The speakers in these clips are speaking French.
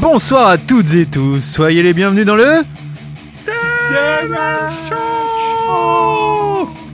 Bonsoir à toutes et tous, soyez les bienvenus dans le... Derek Shaw.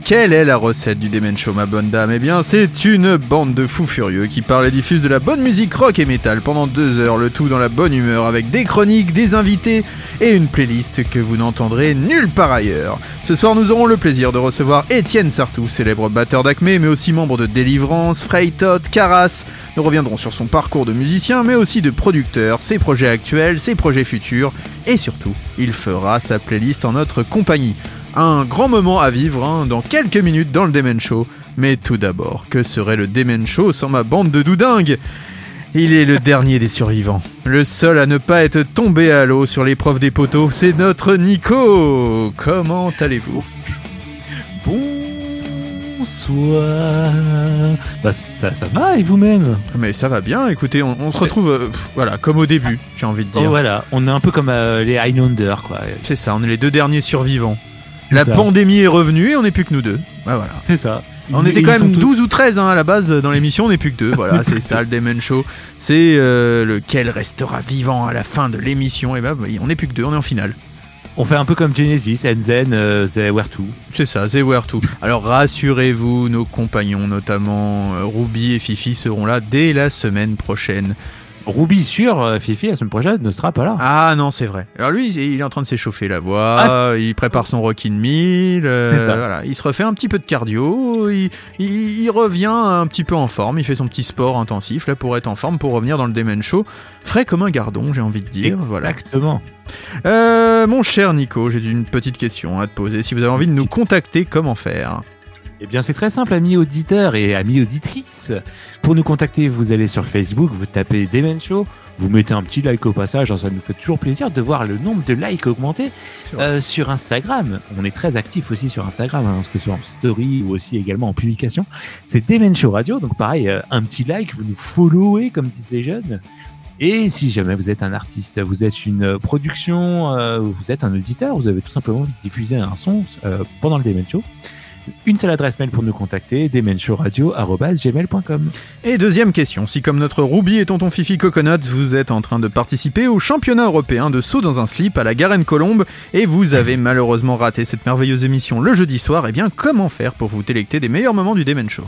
Quelle est la recette du Demen Show, ma bonne dame Eh bien, c'est une bande de fous furieux qui parle et diffuse de la bonne musique rock et métal pendant deux heures, le tout dans la bonne humeur, avec des chroniques, des invités et une playlist que vous n'entendrez nulle part ailleurs. Ce soir, nous aurons le plaisir de recevoir Étienne Sartou, célèbre batteur d'Acme, mais aussi membre de Délivrance, Freytot, Caras. Nous reviendrons sur son parcours de musicien, mais aussi de producteur, ses projets actuels, ses projets futurs, et surtout, il fera sa playlist en notre compagnie. Un grand moment à vivre hein, dans quelques minutes dans le Demen Show. Mais tout d'abord, que serait le Demen Show sans ma bande de doudingues? Il est le dernier des survivants. Le seul à ne pas être tombé à l'eau sur l'épreuve des poteaux, c'est notre Nico Comment allez-vous? Bonsoir. Bah, ça, ça va et vous-même? Mais ça va bien, écoutez, on, on se retrouve, euh, pff, voilà, comme au début, j'ai envie de Oh, dire. voilà, on est un peu comme euh, les Highlander quoi. C'est ça, on est les deux derniers survivants. La ça. pandémie est revenue et on n'est plus que nous deux. Bah voilà. C'est ça. On Ils- était quand même sont tous- 12 ou 13 hein, à la base dans l'émission, on n'est plus que deux. Voilà, c'est ça le Demen Show. C'est euh, lequel restera vivant à la fin de l'émission. Et bah, oui, on n'est plus que deux, on est en finale. On fait un peu comme Genesis, Enzen, euh, The Where To. C'est ça, c'est Where To. Alors rassurez-vous, nos compagnons, notamment euh, Ruby et Fifi, seront là dès la semaine prochaine. Ruby sur euh, Fifi la semaine prochaine ne sera pas là. Ah non, c'est vrai. Alors lui, il est en train de s'échauffer la voix, Ah. il prépare son Rockin' Meal, euh, voilà. il se refait un petit peu de cardio, il, il- il revient un petit peu en forme, il fait son petit sport intensif là pour être en forme, pour revenir dans le Demen Show, frais comme un gardon, j'ai envie de dire. Voilà. Exactement. Euh, mon cher Nico, j'ai une petite question à te poser. Si vous avez envie de nous contacter, comment faire? Eh bien, c'est très simple, amis auditeurs et amis auditrices. Pour nous contacter, vous allez sur Facebook, vous tapez Demen Show, vous mettez un petit like au passage, hein, ça nous fait toujours plaisir de voir le nombre de likes augmenter. Euh, sur Instagram, on est très actif aussi sur Instagram, hein, que ce soit en story ou aussi également en publication. C'est Demen Show Radio, donc pareil, euh, un petit like, vous nous followez comme disent les jeunes. Et si jamais vous êtes un artiste, vous êtes une production, euh, vous êtes un auditeur, vous avez tout simplement envie de diffuser un son pendant le Demen Show, une seule adresse mail pour nous contacter, demenshowradio.gmail.com. Et deuxième question, si comme notre Ruby et tonton Fifi Coconut, vous êtes en train de participer au championnat européen de saut dans un slip à la Garenne-Colombe et vous avez malheureusement raté cette merveilleuse émission le jeudi soir, eh bien comment faire pour vous délecter des meilleurs moments du Demen Show?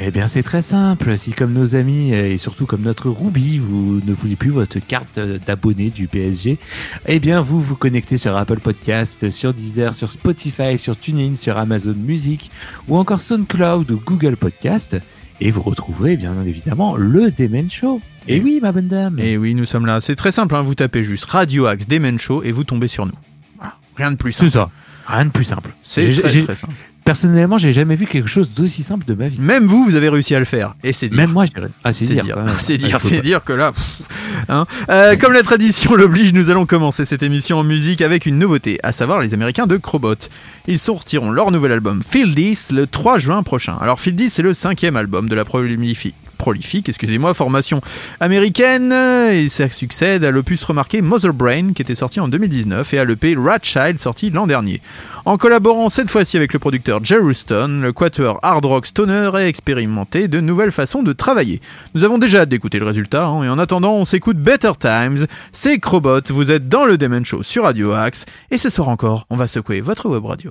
Eh bien, c'est très simple. Si, comme nos amis euh, et surtout comme notre Ruby, vous ne voulez plus votre carte euh, d'abonné du PSG, eh bien, vous vous connectez sur Apple Podcast, sur Deezer, sur Spotify, sur TuneIn, sur Amazon Music ou encore SoundCloud ou Google Podcast et vous retrouverez bien évidemment le Demen Show. Et Et- oui, ma bonne dame. Et oui, nous sommes là, c'est très simple, hein, vous tapez juste Radio Axe Demen Show et vous tombez sur nous. Voilà. Rien de plus C'est simple. ça. Rien de plus simple. C'est très simple. Personnellement, j'ai jamais vu quelque chose d'aussi simple de ma vie. Même vous, vous avez réussi à le faire. Et c'est dire. Même moi, je dirais. Ah, c'est dire. c'est Ah, dire, pas- dire que là, pff, hein. Euh, comme la tradition l'oblige, nous allons commencer cette émission en musique avec une nouveauté, à savoir les Américains de Crobot. Ils sortiront leur nouvel album Feel This le 3 juin prochain. Alors Feel This, c'est le cinquième album de la prolifique, prolifique, excusez-moi, formation américaine, et ça succède à l'opus remarqué Mother Brain, qui était sorti en 2019, et à l'EP Rat Child, sorti l'an dernier. En collaborant cette fois-ci avec le producteur Jerry Stone, le quatuor hard rock stoner a expérimenté de nouvelles façons de travailler. Nous avons déjà hâte d'écouter le résultat, hein, et en attendant, on s'écoute Better Times. C'est Crobot, vous êtes dans le Demen Show sur Radio Axe, et ce soir encore, on va secouer votre web radio.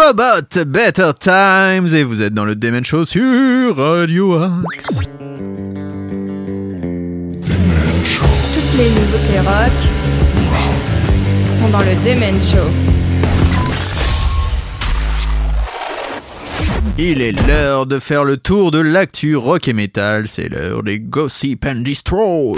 Acrobat Better Times et vous êtes dans le Demen Show sur Radio Axe. Toutes les nouveautés rock sont dans le Demen Show. Il est l'heure de faire le tour de l'actu rock et metal, c'est l'heure des Gossip and Destroy.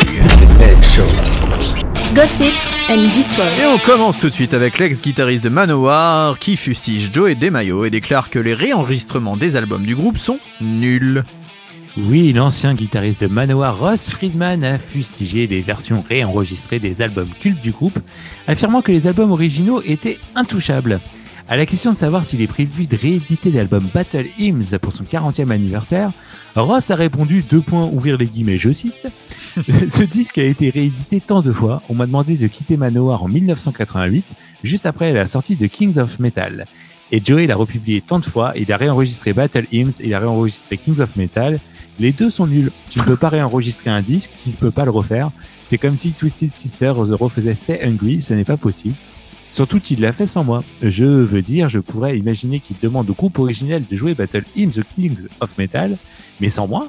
Gossip and Destroy. Et on commence tout de suite avec l'ex-guitariste de Manowar qui fustige Joey DeMaio et déclare que les réenregistrements des albums du groupe sont nuls. Oui, l'ancien guitariste de Manowar, Ross Friedman, a fustigé les versions réenregistrées des albums cultes du groupe, affirmant que les albums originaux étaient intouchables. À la question de savoir s'il est prévu de rééditer l'album Battle Hymns pour son 40e anniversaire, Ross a répondu deux points ouvrir les guillemets, je cite. Ce disque a été réédité tant de fois, on m'a demandé de quitter Manowar en 1988, juste après la sortie de Kings of Metal. Et Joey l'a republié tant de fois, il a réenregistré Battle Hymns, il a réenregistré Kings of Metal. Les deux sont nuls. Tu ne peux pas réenregistrer un disque, tu ne peux pas le refaire. C'est comme si Twisted Sister refaisait Stay Hungry, ce n'est pas possible. Surtout qu'il l'a fait sans moi. Je veux dire, je pourrais imaginer qu'il demande au groupe originel de jouer Battle in the Kings of Metal, mais sans moi.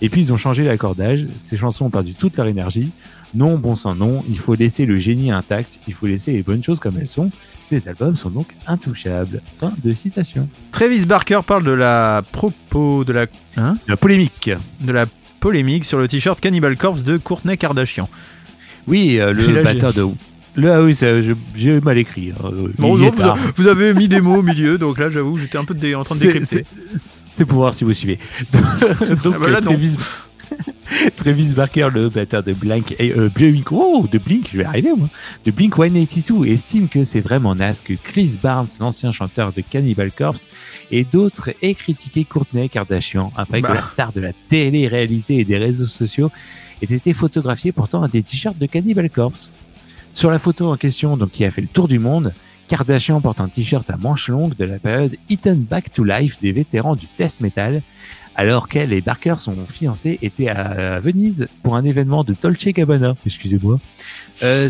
Et puis ils ont changé l'accordage, ces chansons ont perdu toute leur énergie. Non, bon sang, non, il faut laisser le génie intact, il faut laisser les bonnes choses comme elles sont. Ces albums sont donc intouchables. Fin de citation. Travis Barker parle de la propos de la hein? La polémique. de la polémique sur le t-shirt Cannibal Corpse de Courtney Kardashian. Oui, euh, le batteur de. Le, ah oui, j'ai mal écrit. hein. Bon, Il non, vous, avez mis des mots au milieu, donc là j'avoue j'étais un peu dé- en train de décrypter. c'est- pour voir si vous suivez. Donc, Ah bah là, euh, non. Travis, Travis Barker, le batteur de Blink, et, euh, Blink, oh, de Blink, je vais arriver moi, de Blink 182, estime que c'est vraiment naze que Chris Barnes, l'ancien chanteur de Cannibal Corpse, et d'autres aient critiqué Courtney Kardashian après Bah. que la star de la télé-réalité et des réseaux sociaux ait été photographiée portant des t-shirts de Cannibal Corpse. Sur la photo en question, donc qui a fait le tour du monde, Kardashian porte un t-shirt à manches longues de la période Eaten Back to Life des vétérans du test metal, alors qu'elle et Barker, son fiancé, étaient à Venise pour un événement de Dolce Gabbana. Excusez-moi. Euh,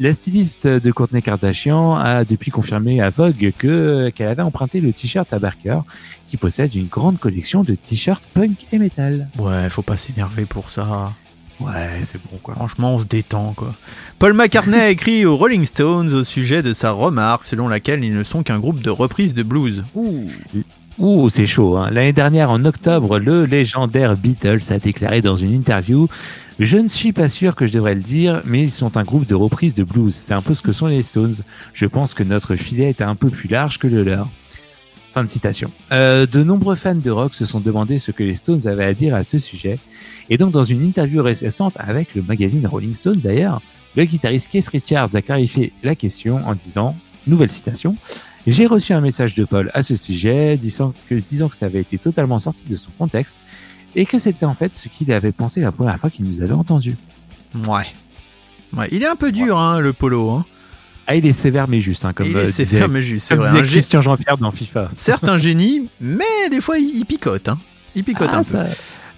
la styliste de Courtney Kardashian a depuis confirmé à Vogue que qu'elle avait emprunté le t-shirt à Barker, qui possède une grande collection de t-shirts punk et metal. Ouais, faut pas s'énerver pour ça. Ouais, c'est bon quoi. Franchement, on se détend quoi. Paul McCartney a écrit aux Rolling Stones au sujet de sa remarque selon laquelle ils ne sont qu'un groupe de reprises de blues. Ouh. Ouh, c'est chaud. Hein. L'année dernière, en octobre, le légendaire Beatles a déclaré dans une interview Je ne suis pas sûr que je devrais le dire, mais ils sont un groupe de reprises de blues. C'est un peu ce que sont les Stones. Je pense que notre filet est un peu plus large que le leur. Fin de citation. Euh, de nombreux fans de rock se sont demandé ce que les Stones avaient à dire à ce sujet. Et donc, dans une interview récente avec le magazine Rolling Stone d'ailleurs, le guitariste Keith Richards a clarifié la question en disant, nouvelle citation, j'ai reçu un message de Paul à ce sujet, disant que, disant que ça avait été totalement sorti de son contexte et que c'était en fait ce qu'il avait pensé la première fois qu'il nous avait entendu. Ouais. Ouais, il est un peu dur, hein, le polo. Hein. Ah, il est sévère mais juste, hein, comme il euh, est disait, sévère, mais juste, c'est vrai. Un gé- Christian Jean-Pierre dans FIFA. Certes, un génie, mais des fois, il, picote. Hein. Il picote Ah, un peu.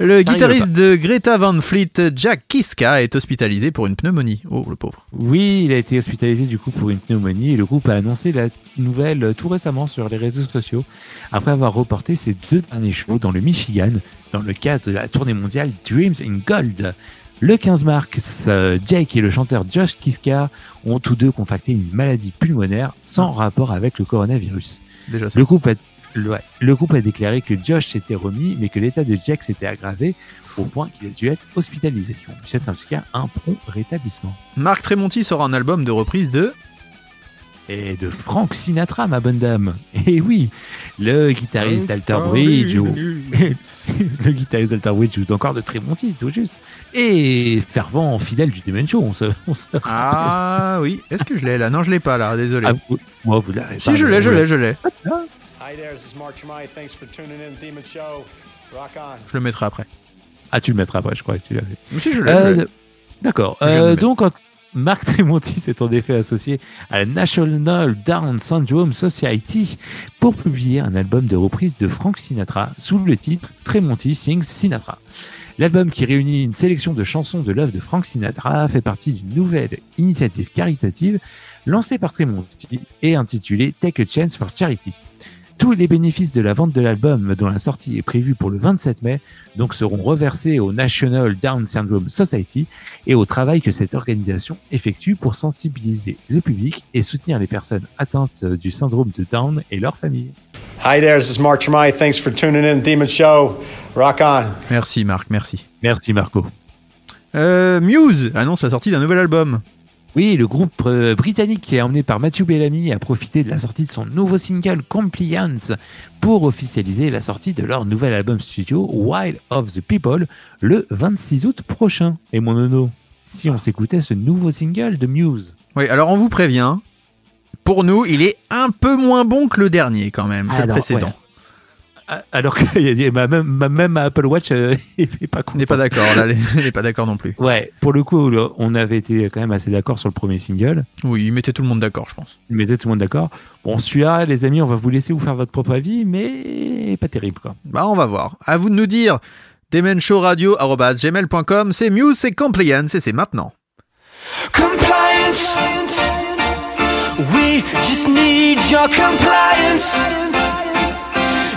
Le ça guitariste de Greta Van Fleet, Jack Kiska, est hospitalisé pour une pneumonie. Oh, le pauvre. Oui, il a été hospitalisé du coup pour une pneumonie et le groupe a annoncé la nouvelle euh, tout récemment sur les réseaux sociaux après avoir reporté ses deux derniers shows dans le Michigan dans le cadre de la tournée mondiale Dreams in Gold. Le 15 mars, Jake et le chanteur Josh Kiska ont tous deux contracté une maladie pulmonaire sans rapport avec le coronavirus. Déjà, ça. Le groupe, a, le, le groupe a déclaré que Josh s'était remis, mais que l'état de Jake s'était aggravé au point qu'il a dû être hospitalisé. On lui souhaite en tout cas un prompt rétablissement. Marc Tremonti sort un album de reprise de. Et de Frank Sinatra, ma bonne dame. Et oui, le guitariste Alter Bridge, ou- le guitariste Alter Bridge joue encore de Tremonti, tout juste. Et fervent fidèle du Demon Show, on se, on se- Ah oui, est-ce que je l'ai là? Non, je l'ai pas là, désolé. Ah, vous- moi, vous l'avez pas, si, je l'ai, je l'ai, je l'ai. Hi there, this is Mark Tremai. Thanks for tuning in to Demon Show. Rock on. Je le mettrai après. Ah, tu le mettras pas, je crois que tu l'avais. Mais si, je l'ai. Euh. D'accord. Euh, donc, Mark Tremonti s'est en effet associé à la National Down Syndrome Society pour publier un album de reprise de Frank Sinatra sous le titre Tremonti Sings Sinatra. L'album qui réunit une sélection de chansons de l'œuvre de Frank Sinatra fait partie d'une nouvelle initiative caritative lancée par Tremonti et intitulée Take a Chance for Charity. Tous les bénéfices de la vente de l'album, dont la sortie est prévue pour le 27 mai, donc seront reversés au National Down Syndrome Society et au travail que cette organisation effectue pour sensibiliser le public et soutenir les personnes atteintes du syndrome de Down et leurs familles. Hi there, this is Mark Tremai. Thanks for tuning in to Demon Show. Rock on. Merci Marc, merci. Merci Marco. Euh, Muse annonce la sortie d'un nouvel album. Oui, le groupe euh, britannique est emmené par Matthew Bellamy a profité de la sortie de son nouveau single Compliance pour officialiser la sortie de leur nouvel album studio Wild of the People le 26 août prochain. Et mon nono, si on s'écoutait ce nouveau single de Muse Oui, alors on vous prévient. Pour nous, il est un peu moins bon que le dernier quand même, que le précédent. ouais. Ah, Alors que y a- ma- même, ma- même Apple Watch euh, est pas On n'est pas content. d'accord, là, elle n'est pas d'accord non plus. Ouais, pour le coup, on avait été quand même assez d'accord sur le premier single. Oui, mettez tout le monde d'accord, je pense. Il mettait tout le monde d'accord. Bon, celui-là, les amis, on va vous laisser vous faire votre propre avis, mais pas terrible, quoi. Bah, on va voir. À vous de nous dire. demenshowradio.gmail.com, c'est Muse, c'est Compliance et c'est maintenant. Compliance. We just need your compliance.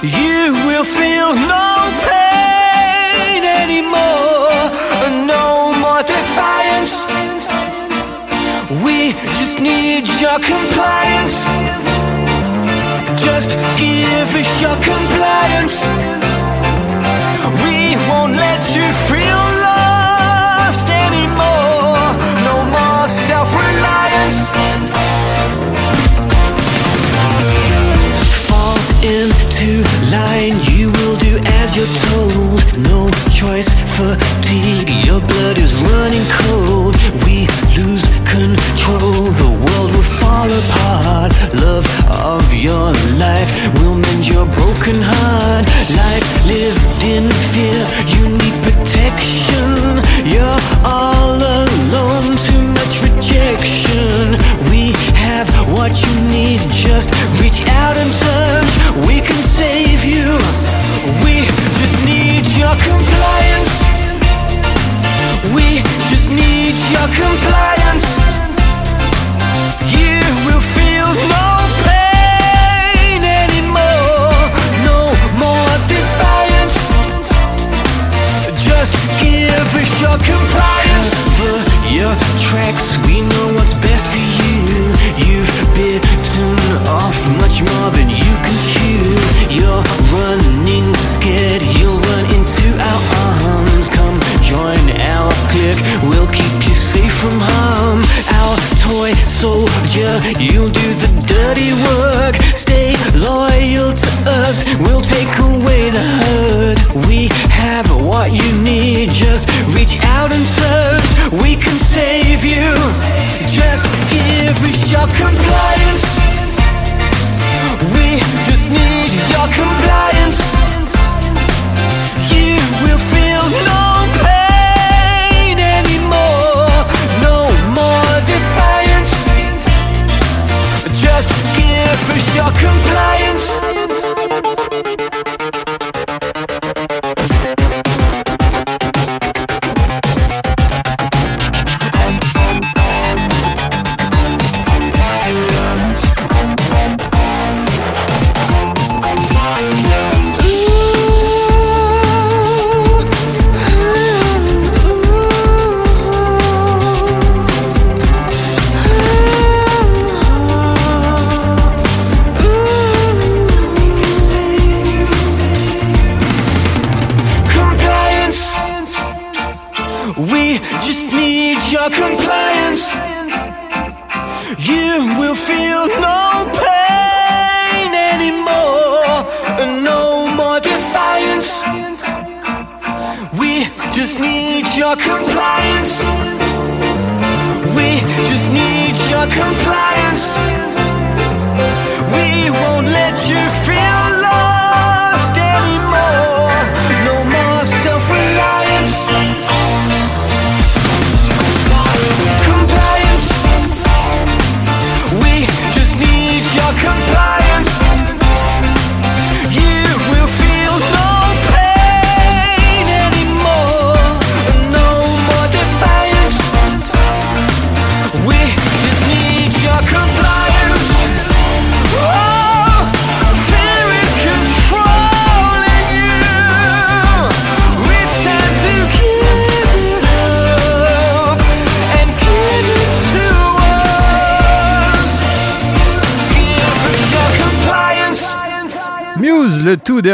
You will feel no pain anymore. No more defiance. We just need your compliance. Just give us your compliance. We won't let you feel lost anymore. No more self reliance. Line, you will do as you're told. No choice, fatigue, your blood is running cold. We lose control, the world will fall apart. Love of your life will mend your broken heart. Life lived in fear, you need protection. You're all alone, too much rejection. We have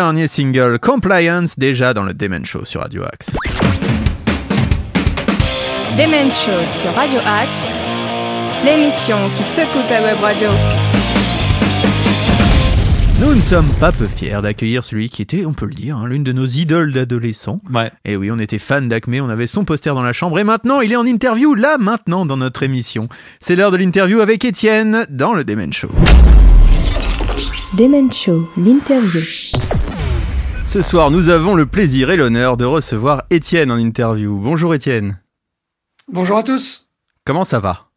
dernier single Compliance, déjà dans le Demen Show sur Radio Axe. Demen Show sur Radio Axe, l'émission qui secoue ta web radio. Nous ne sommes pas peu fiers d'accueillir celui qui était, on peut le dire, hein, l'une de nos idoles d'adolescents. Ouais. Et oui, on était fan d'Acme, on avait son poster dans la chambre et maintenant il est en interview, là maintenant dans notre émission. C'est l'heure de l'interview avec Étienne dans le Demen Show. Demen Show, l'interview. Ce soir, nous avons le plaisir et l'honneur de recevoir Étienne en interview. Bonjour Étienne. Bonjour à tous. Comment ça va?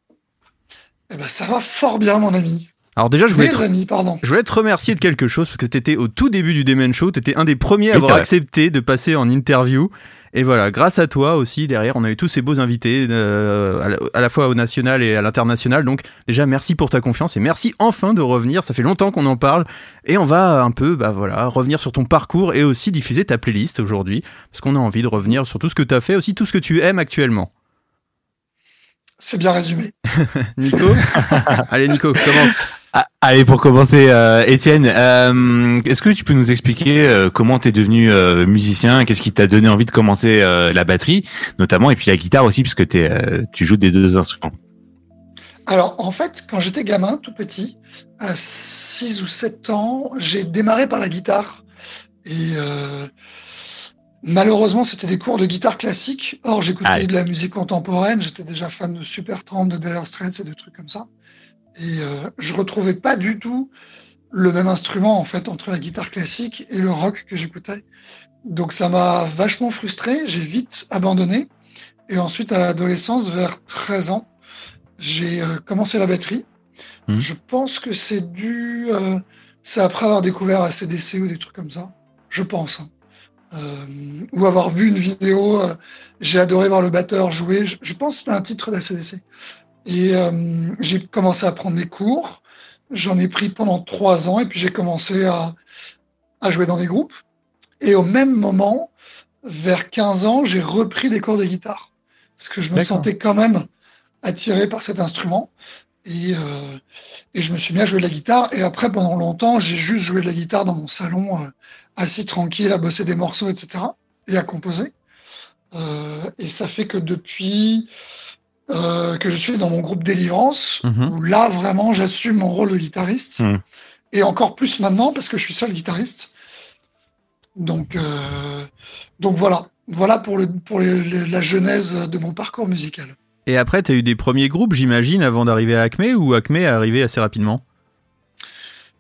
Eh ben, ça va fort bien, mon ami. Alors déjà, je voulais, te, amis, pardon. je voulais te remercier de quelque chose parce que tu étais au tout début du Demen Show, tu étais un des premiers à Oui, avoir accepté de passer en interview. Et voilà, grâce à toi aussi, derrière, on a eu tous ces beaux invités, euh, à, la, à la fois au national et à l'international. Donc déjà, merci pour ta confiance et merci enfin de revenir. Ça fait longtemps qu'on en parle et on va un peu, bah voilà, revenir sur ton parcours et aussi diffuser ta playlist aujourd'hui parce qu'on a envie de revenir sur tout ce que tu as fait, aussi tout ce que tu aimes actuellement. C'est bien résumé. Nico? Allez Nico, commence. Ah, allez, pour commencer, euh, Étienne, euh, est-ce que tu peux nous expliquer euh, comment tu es devenu musicien? Qu'est-ce qui t'a donné envie de commencer la batterie, notamment, et puis la guitare aussi, puisque tu joues des deux instruments? Alors, en fait, quand j'étais gamin, tout petit, à 6 ou 7 ans, j'ai démarré par la guitare. Et malheureusement, c'était des cours de guitare classique. Or, j'écoutais de la musique contemporaine. J'étais déjà fan de Supertramp, de Dire Straits et de trucs comme ça. Et euh, je retrouvais pas du tout le même instrument, en fait, entre la guitare classique et le rock que j'écoutais. Donc, ça m'a vachement frustré. J'ai vite abandonné. Et ensuite, à l'adolescence, vers 13 ans, j'ai euh, commencé la batterie. Mhm. Je pense que c'est dû. euh, c'est après avoir découvert ACDC ou des trucs comme ça. Je pense. hein. Euh, ou avoir vu une vidéo. euh, j'ai adoré voir le batteur jouer. Je, je pense que c'était un titre d'ACDC. Et euh, j'ai commencé à prendre des cours. J'en ai pris pendant trois ans et puis j'ai commencé à, à jouer dans des groupes. Et au même moment, vers 15 ans, j'ai repris des cours de guitare. Parce que je me sentais quand même attiré par cet instrument. Et, euh, et je me suis mis à jouer de la guitare. Et après, pendant longtemps, j'ai juste joué de la guitare dans mon salon, euh, assis tranquille, à bosser des morceaux, etc. Et à composer. Euh, et ça fait que depuis euh, que je suis dans mon groupe Délivrance, Mhm. où là, vraiment, j'assume mon rôle de guitariste. Mhm. Et encore plus maintenant, parce que je suis seul guitariste. Donc, euh, donc voilà. Voilà pour, le, pour les- les- la genèse de mon parcours musical. Et après, t'as eu des premiers groupes, j'imagine, avant d'arriver à Acme ou Acme est arrivé assez rapidement?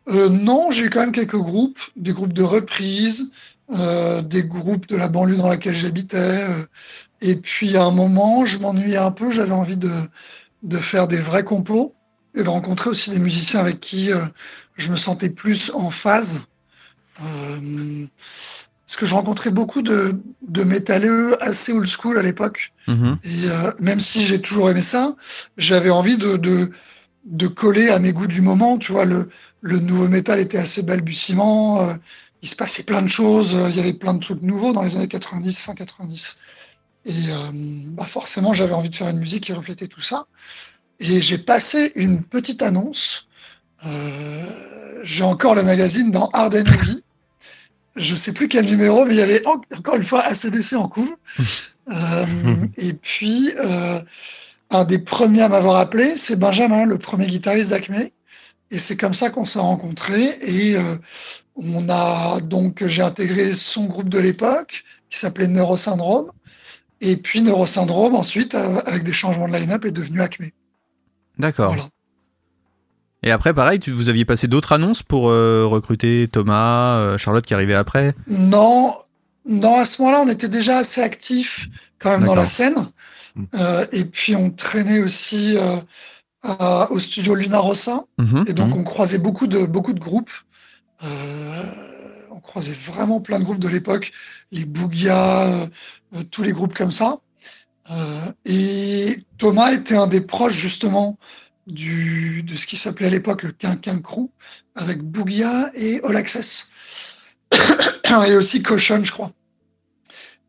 Euh, non, j'ai eu quand même quelques groupes, des groupes de reprise, euh, des groupes de la banlieue dans laquelle j'habitais. euh, et puis à un moment, je m'ennuyais un peu, j'avais envie de, de faire des vrais compos et de rencontrer aussi des musiciens avec qui euh, je me sentais plus en phase. Euh, parce que je rencontrais beaucoup de, de métalleux assez old school à l'époque. Mhm. Et euh, même si j'ai toujours aimé ça, j'avais envie de, de, de coller à mes goûts du moment. Tu vois, le, le nouveau métal était assez balbutiement. Il se passait plein de choses. euh, il y avait plein de trucs nouveaux dans les années 90, fin 90. Et euh, bah forcément, j'avais envie de faire une musique qui reflétait tout ça. Et j'ai passé une petite annonce. Euh, j'ai encore le magazine dans Hard Heavy. Je sais plus quel numéro, mais il y avait en- encore une fois ACDC en couve. Euh, et puis, un des premiers à m'avoir appelé, c'est Benjamin, le premier guitariste d'Acme. Et c'est comme ça qu'on s'est rencontrés. Et euh, on a donc, j'ai intégré son groupe de l'époque, qui s'appelait Neurosyndrome. Et puis Neurosyndrome, ensuite, avec des changements de line-up, est devenu Acme. D'accord. Voilà. Et après, pareil, tu, vous aviez passé d'autres annonces pour euh, recruter Thomas, euh, Charlotte qui arrivait après? Non, non, à ce moment-là, on était déjà assez actifs quand même dans la scène. Mm. Euh, et puis, on traînait aussi à- au studio Luna Rossa. Mhm. Et donc, Mhm. on croisait beaucoup de, beaucoup de groupes. Euh, on croisait vraiment plein de groupes de l'époque, les Bougia, euh, euh, tous les groupes comme ça. Euh, et Thomas était un des proches, justement, du, de ce qui s'appelait à l'époque le Quinquin Crew, avec Bougia et All Access. et aussi Caution, je crois.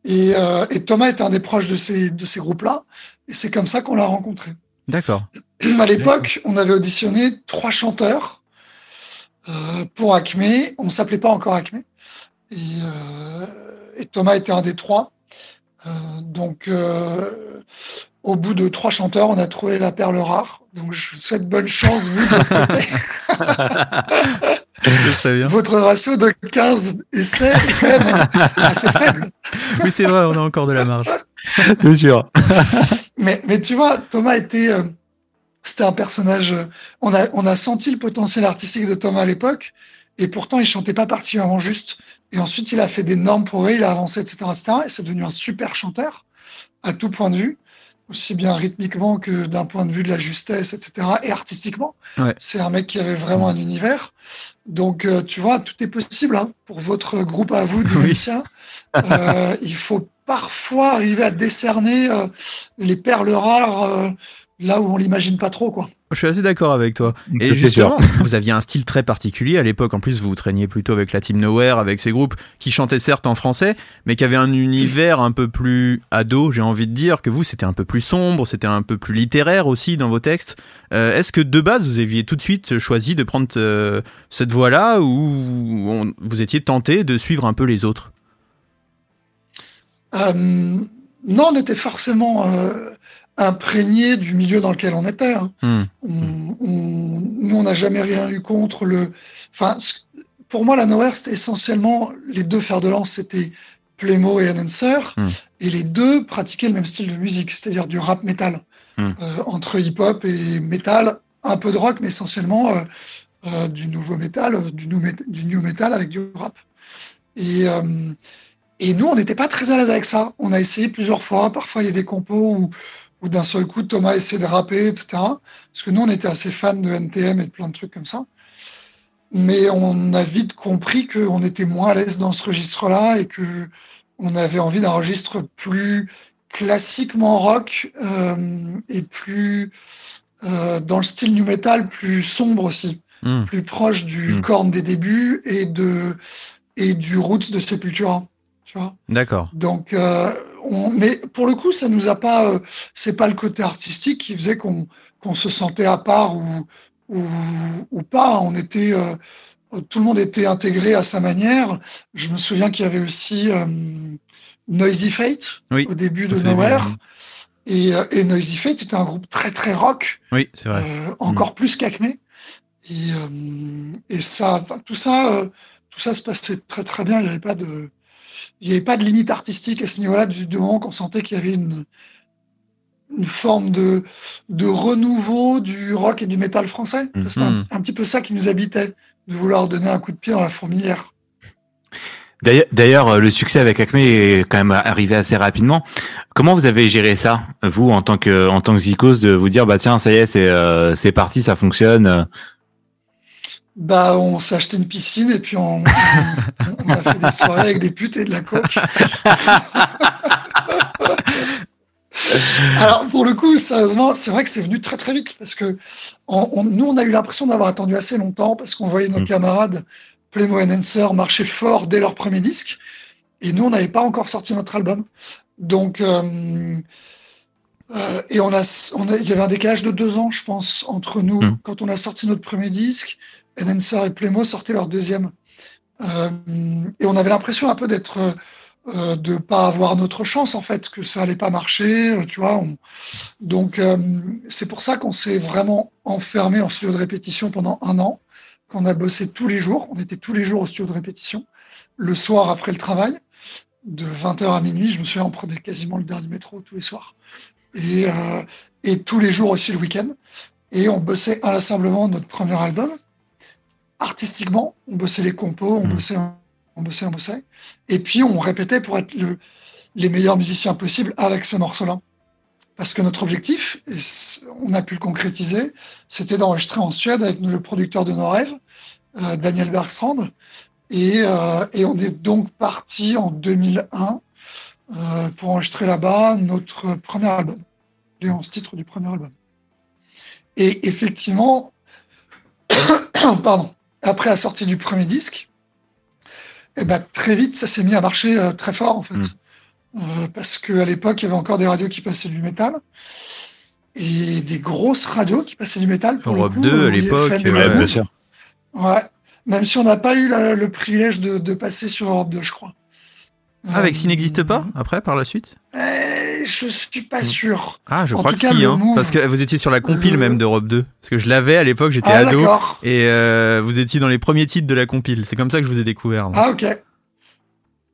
Et, et Thomas était un des proches de ces, de ces groupes-là. Et c'est comme ça qu'on l'a rencontré. D'accord. À l'époque, on avait auditionné trois chanteurs euh, pour Acme. On ne s'appelait pas encore Acme. Et, euh, et Thomas était un des trois. Euh, donc, euh, au bout de trois chanteurs, on a trouvé la perle rare. Donc, je vous souhaite bonne chance, vous, de votre côté. Bien. Votre ratio de 15 essais est quand même assez faible. Oui, c'est vrai, on a encore de la marge. C'est sûr. Mais, mais tu vois, Thomas était, euh, c'était un personnage. euh, on a, on a senti le potentiel artistique de Thomas à l'époque, et pourtant il chantait pas particulièrement juste. Et ensuite, il a fait d'énormes progrès, il a avancé, etc., etc. Et c'est devenu un super chanteur à tout point de vue, aussi bien rythmiquement que d'un point de vue de la justesse, etc. Et artistiquement. Ouais. C'est un mec qui avait vraiment un univers. Donc, euh, tu vois, tout est possible hein, pour votre groupe à vous, Dementia. Euh, il faut parfois arriver à décerner euh, les perles rares là où on l'imagine pas trop, quoi. Je suis assez d'accord avec toi. Et justement, vous aviez un style très particulier à l'époque. En plus, vous vous traîniez plutôt avec la Team Nowhere, avec ces groupes qui chantaient certes en français, mais qui avaient un univers un peu plus ado, j'ai envie de dire, que vous, c'était un peu plus sombre, c'était un peu plus littéraire aussi dans vos textes. Euh, Est-ce que de base, vous aviez tout de suite choisi de prendre euh, cette voie-là, ou on- vous étiez tenté de suivre un peu les autres? Euh, non, on était forcément euh, imprégné du milieu dans lequel on était. hein. Hmm. On- on- nous, on n'a jamais rien eu contre le. Enfin, pour moi, la Nowhere, c'était essentiellement les deux fers de lance, c'était Playmo et Enhancer, Hmm. et les deux pratiquaient le même style de musique, c'est-à-dire du rap metal, Hmm. Euh, entre hip-hop et metal, un peu de rock, mais essentiellement euh, euh, du nouveau metal, du new, met- du new metal avec du rap. Et, et nous, on n'était pas très à l'aise avec ça. On a essayé plusieurs fois. Parfois, il y a des compos où, où d'un seul coup, Thomas essayait de rapper, etc. Parce que nous, on était assez fans de NTM et de plein de trucs comme ça. Mais on a vite compris qu'on était moins à l'aise dans ce registre-là et que on avait envie d'un registre plus classiquement rock euh, et plus euh, dans le style new metal, plus sombre aussi, Hmm. plus proche du Hmm. corne des débuts et de et du roots de Sepultura. D'accord. donc, euh, on, mais pour le coup, ça nous a pas. euh, c'est pas le côté artistique qui faisait qu'on qu'on se sentait à part ou ou, ou pas. On était, euh, tout le monde était intégré à sa manière. Je me souviens qu'il y avait aussi euh, Noisy Fate Oui. au début de Nowhere. Et, euh, et Noisy Fate était un groupe très très rock, Oui, c'est vrai. euh, encore plus qu'Acme. Et, euh, et ça, tout ça, euh, tout ça se passait très très bien. Il n'y avait pas de, il n'y avait pas de limite artistique à ce niveau-là du, du moment qu'on sentait qu'il y avait une, une forme de, de renouveau du rock et du métal français. Mhm. C'est un, un petit peu ça qui nous habitait, de vouloir donner un coup de pied dans la fourmilière. D'ailleurs- euh, le succès avec Acme est quand même arrivé assez rapidement. Comment vous avez géré ça, vous, en tant que en tant que Zikos, de vous dire bah tiens, ça y est, c'est euh, c'est parti, ça fonctionne. Bah, on s'est acheté une piscine et puis on, on- on a fait des soirées avec des putes et de la coke. Alors, pour le coup, sérieusement, c'est vrai que c'est venu très très vite parce que on- on- nous, on a eu l'impression d'avoir attendu assez longtemps parce qu'on voyait nos Mm. camarades Playmo Enhancer marcher fort dès leur premier disque et nous, on n'avait pas encore sorti notre album. Donc, euh, euh, et on a, on a, il y avait un décalage de deux ans, je pense, entre nous Mm. quand on a sorti notre premier disque. Enhancer et Playmo sortaient leur deuxième. Euh, et on avait l'impression un peu d'être, euh, de pas avoir notre chance en fait, que ça allait pas marcher, euh, tu vois. on- Donc euh, c'est pour ça qu'on s'est vraiment enfermé en studio de répétition pendant un an, qu'on a bossé tous les jours. On était tous les jours au studio de répétition, le soir après le travail, de 20h à minuit. Je me souviens, on prenait quasiment le dernier métro tous les soirs. Et tous les jours aussi le week-end. Et on bossait inlassablement notre premier album. Artistiquement, on bossait les compos, on Mhm. bossait, on bossait, on bossait. Et puis on répétait pour être le- les meilleurs musiciens possibles avec ces morceaux-là. Parce que notre objectif, et on a pu le concrétiser, c'était d'enregistrer en Suède avec le producteur de nos rêves, euh, Daniel Bergstrand. Et, euh, et on est donc parti en 2001 euh, pour enregistrer là-bas notre premier album, les 11 titres du premier album. Et effectivement, pardon, après la sortie du premier disque, eh ben, très vite, ça s'est mis à marcher euh, très fort, en fait. Mm. Euh, parce qu'à l'époque, il y avait encore des radios qui passaient du métal. Et des grosses radios qui passaient du métal. Pour le Europe coup, 2 à euh, l'époque, ouais, BFM. bien sûr. Ouais. même si on n'a pas eu la- le privilège de, de passer sur Europe 2, je crois. Ah, avec Euh, s'il n'existe pas après par la suite? Je suis pas sûr. Ah, je En crois que cas, si, hein, move- parce que vous étiez sur la compile le- même d'Europe 2. Parce que je l'avais à l'époque, j'étais Ah, ado. Et euh, vous étiez dans les premiers titres de la compile. C'est comme ça que je vous ai découvert. moi. Ah, ok.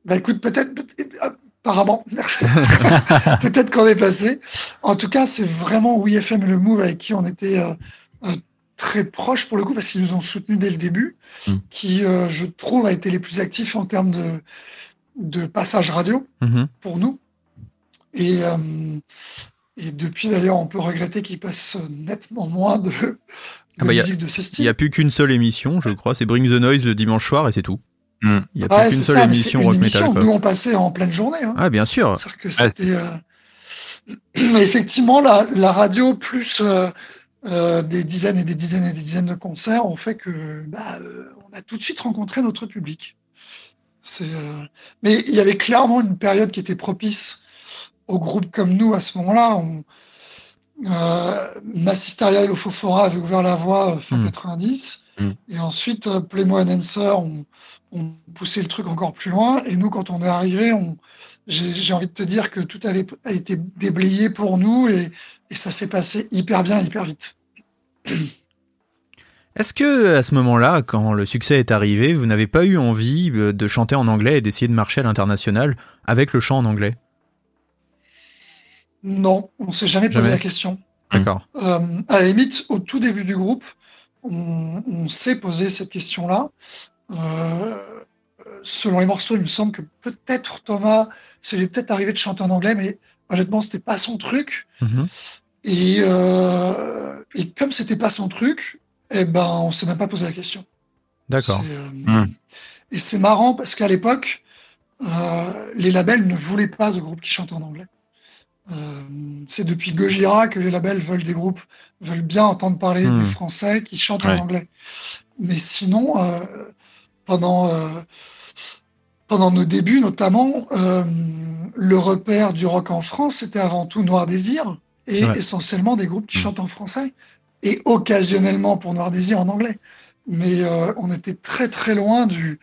Bah écoute, peut-être, peut- euh, apparemment, peut-être qu'on est passé. En tout cas, c'est vraiment WeFM et le Move avec qui on était euh, très proches pour le coup, parce qu'ils nous ont soutenus dès le début, Mm. qui, euh, je trouve, a été les plus actifs en termes de, de passage radio Mhm. pour nous. Et, euh, et depuis, d'ailleurs, on peut regretter qu'ils passent nettement moins de, de Ah bah, a- musique de ce Il style. n'y a plus qu'une seule émission, je crois. C'est Bring the Noise le dimanche soir et c'est tout. Il n'y a Ouais, plus qu'une seule ça, émission rock metal. Nous, on passait en pleine journée. Hein. Ah, bien sûr. C'est-à-dire que c'était. euh, effectivement, la, la radio plus euh, euh, des dizaines et des dizaines et des dizaines de concerts ont fait que bah, euh, on a tout de suite rencontré notre public. Euh, Mais il y avait clairement une période qui était propice aux groupes comme nous à ce moment-là. On... Euh, Massisteria et l'Ofofora avaient ouvert la voie euh, fin Mm. 90. Mm. Et ensuite, euh, Playmo and Answer ont, poussé le truc encore plus loin. Et nous, quand on est arrivé, j'ai envie de te dire que tout avait a été déblayé pour nous et, et ça s'est passé hyper bien, hyper vite. Est-ce que à ce moment-là, quand le succès est arrivé, vous n'avez pas eu envie euh, de chanter en anglais et d'essayer de marcher à l'international avec le chant en anglais? Non, on s'est jamais posé la question. D'accord. Euh, à la limite, au tout début du groupe, on, on s'est posé cette question-là. Euh, selon les morceaux, il me semble que peut-être Thomas, ça lui est peut-être arrivé de chanter en anglais, mais honnêtement, c'était pas son truc. Mhm. Et, euh, et comme c'était pas son truc, eh ben, on s'est même pas posé la question. D'accord. C'est, euh, Hmm. Et c'est marrant parce qu'à l'époque, euh, les labels ne voulaient pas de groupes qui chantent en anglais. Euh, c'est depuis Gojira que les labels veulent des groupes, veulent bien entendre parler Hmm. des Français qui chantent Ouais. en anglais. Mais sinon, euh, pendant, euh, pendant nos débuts notamment, le repère du rock en France, c'était avant tout Noir Désir et essentiellement des groupes qui Hmm. chantent en français et occasionnellement pour Noir Désir en anglais. Mais euh, on était très très loin du.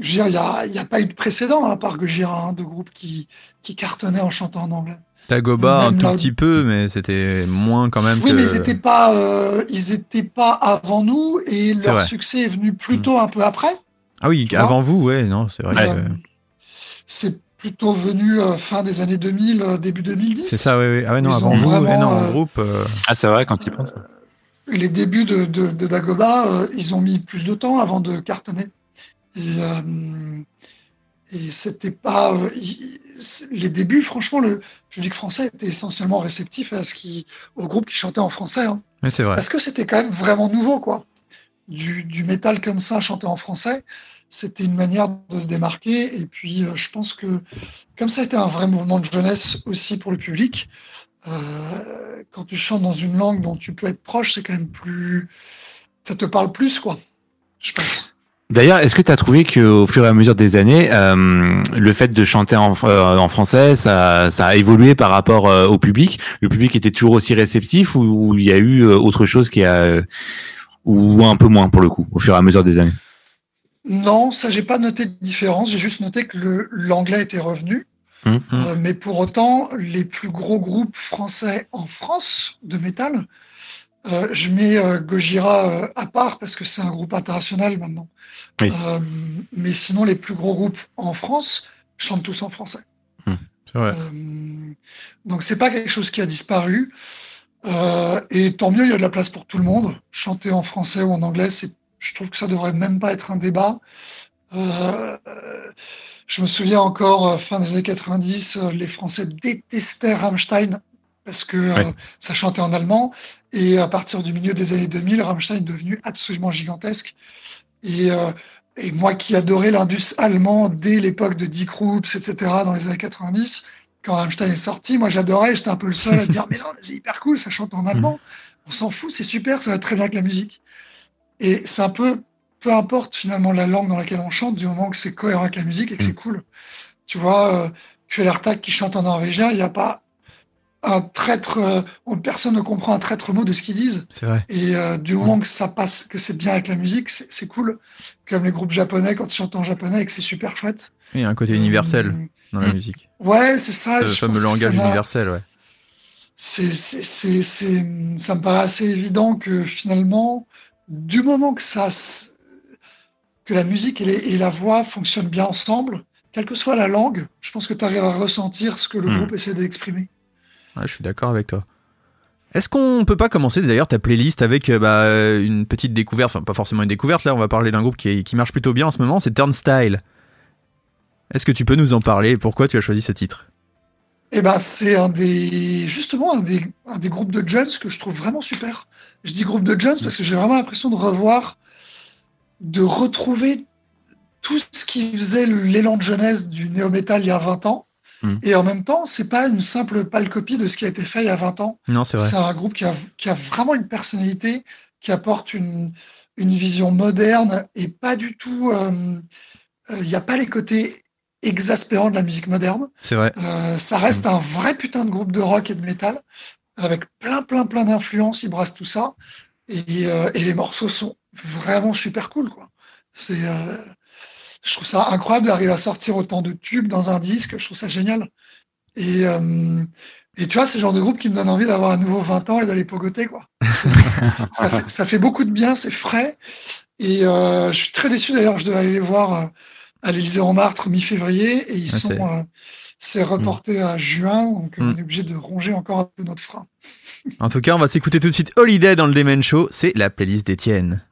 Je veux dire, il n'y a, a pas eu de précédent à part Gojira, hein, de groupes qui, qui cartonnaient en chantant en anglais. Dagoba un tout petit peu, mais c'était moins quand même Oui, que. mais ils n'étaient pas, euh, ils étaient pas avant nous et leur vrai. succès est venu plutôt un peu après. Ah oui, avant vous, ouais, non, c'est vrai. Euh, que- c'est plutôt venu euh, fin des années 2000, euh, début 2010. C'est ça, oui, oui. Ah ouais, non, Ils avant vous, euh, groupe. euh, Ah, c'est vrai, quand il pense. Les débuts de, de, de Dagoba, euh, ils ont mis plus de temps avant de cartonner. Et, euh, et c'était pas. euh, les débuts, franchement, le public français était essentiellement réceptif à ce qui, au groupe qui chantait en français. hein. Mais c'est vrai. Parce que c'était quand même vraiment nouveau, quoi. Du, du métal comme ça, chanté en français, c'était une manière de se démarquer. Et puis, euh, je pense que, comme ça a été un vrai mouvement de jeunesse aussi pour le public, euh, quand tu chantes dans une langue dont tu peux être proche, c'est quand même plus. Ça te parle plus, quoi. Je pense. D'ailleurs, est-ce que tu as trouvé qu'au fur et à mesure des années, euh, le fait de chanter en, euh, en français, ça, ça a évolué par rapport euh, au public? Le public était toujours aussi réceptif ou il y a eu autre chose qui a... ou un peu moins pour le coup, au fur et à mesure des années? Non, ça, j'ai pas noté de différence. J'ai juste noté que l'anglais était revenu. Euh, mais pour autant, les plus gros groupes français en France de métal, euh, je mets euh, Gojira euh, à part parce que c'est un groupe international maintenant. Oui. Mais sinon, les plus gros groupes en France chantent tous en français. C'est vrai. Donc c'est pas quelque chose qui a disparu. Et tant mieux, il y a de la place pour tout le monde. Chanter en français ou en anglais, c'est, je trouve que ça devrait même pas être un débat. Je me souviens encore, fin des années 90, euh, les Français détestaient Rammstein parce que euh, ça chantait en allemand. Et à partir du milieu des années 2000, Rammstein est devenu absolument gigantesque. Et, euh, et moi qui adorais l'indus allemand dès l'époque de Dick Roops, etc., dans les années 90, quand Rammstein est sorti, moi j'adorais, j'étais un peu le seul à dire Mais non, c'est hyper cool, ça chante en allemand. On s'en fout, c'est super, ça va très bien avec la musique. Et c'est un peu, peu importe finalement la langue dans laquelle on chante, du moment que c'est cohérent avec la musique et que c'est cool. Tu vois, euh, Kvelertak qui chante en norvégien, il n'y a pas un traître, euh, personne ne comprend un traître mot de ce qu'ils disent. C'est vrai. Et euh, du moment que ça passe, que c'est bien avec la musique, c'est cool. Comme les groupes japonais quand ils chantent en japonais et que c'est super chouette. Il y a un côté universel Euh, dans la musique. Ouais, c'est ça. Le fameux langage universel, ouais. c'est, c'est, c'est, c'est- ça me paraît assez évident que finalement, du moment que ça, que la musique et, les- et la voix fonctionnent bien ensemble, quelle que soit la langue, je pense que tu arrives à ressentir ce que le Hmm. groupe essaie d'exprimer. Ouais, je suis d'accord avec toi. Est-ce qu'on peut pas commencer d'ailleurs ta playlist avec euh, bah, euh, une petite découverte, enfin pas forcément une découverte, là on va parler d'un groupe qui, qui marche plutôt bien en ce moment, c'est Turnstile. Est-ce que tu peux nous en parler? Pourquoi tu as choisi ce titre? Et ben, c'est un des, justement, un des, groupes de jeunes que je trouve vraiment super. Je dis groupe de jeunes parce que j'ai vraiment l'impression de revoir, de retrouver tout ce qui faisait l'élan de jeunesse du néo-metal il y a 20 ans. Mm. Et en même temps, c'est pas une simple pâle copie de ce qui a été fait il y a 20 ans. Non, c'est vrai. C'est un groupe qui a, qui a vraiment une personnalité, qui apporte une, une vision moderne et pas du tout. euh, euh, Il n'y a pas les côtés exaspérants de la musique moderne. C'est vrai. Euh, ça reste un vrai putain de groupe de rock et de métal, avec plein, plein, plein d'influences. Ils brassent tout ça. Et, et les morceaux sont vraiment super cool, quoi. C'est, je trouve ça incroyable d'arriver à sortir autant de tubes dans un disque. Je trouve ça génial. Et, euh, et tu vois, c'est le genre de groupe qui me donne envie d'avoir à nouveau 20 ans et d'aller pogoter, quoi. Ça, fait, ça fait beaucoup de bien, c'est frais. Et euh, je suis très déçu d'ailleurs, je devais aller les voir euh, à l'Élysée Montmartre mi-février et ils Ah, sont. c'est- reporté à juin, donc Mm. on est obligé de ronger encore un peu notre frein. En tout cas, on va s'écouter tout de suite Holiday dans le Demen Show, c'est la playlist d'Étienne.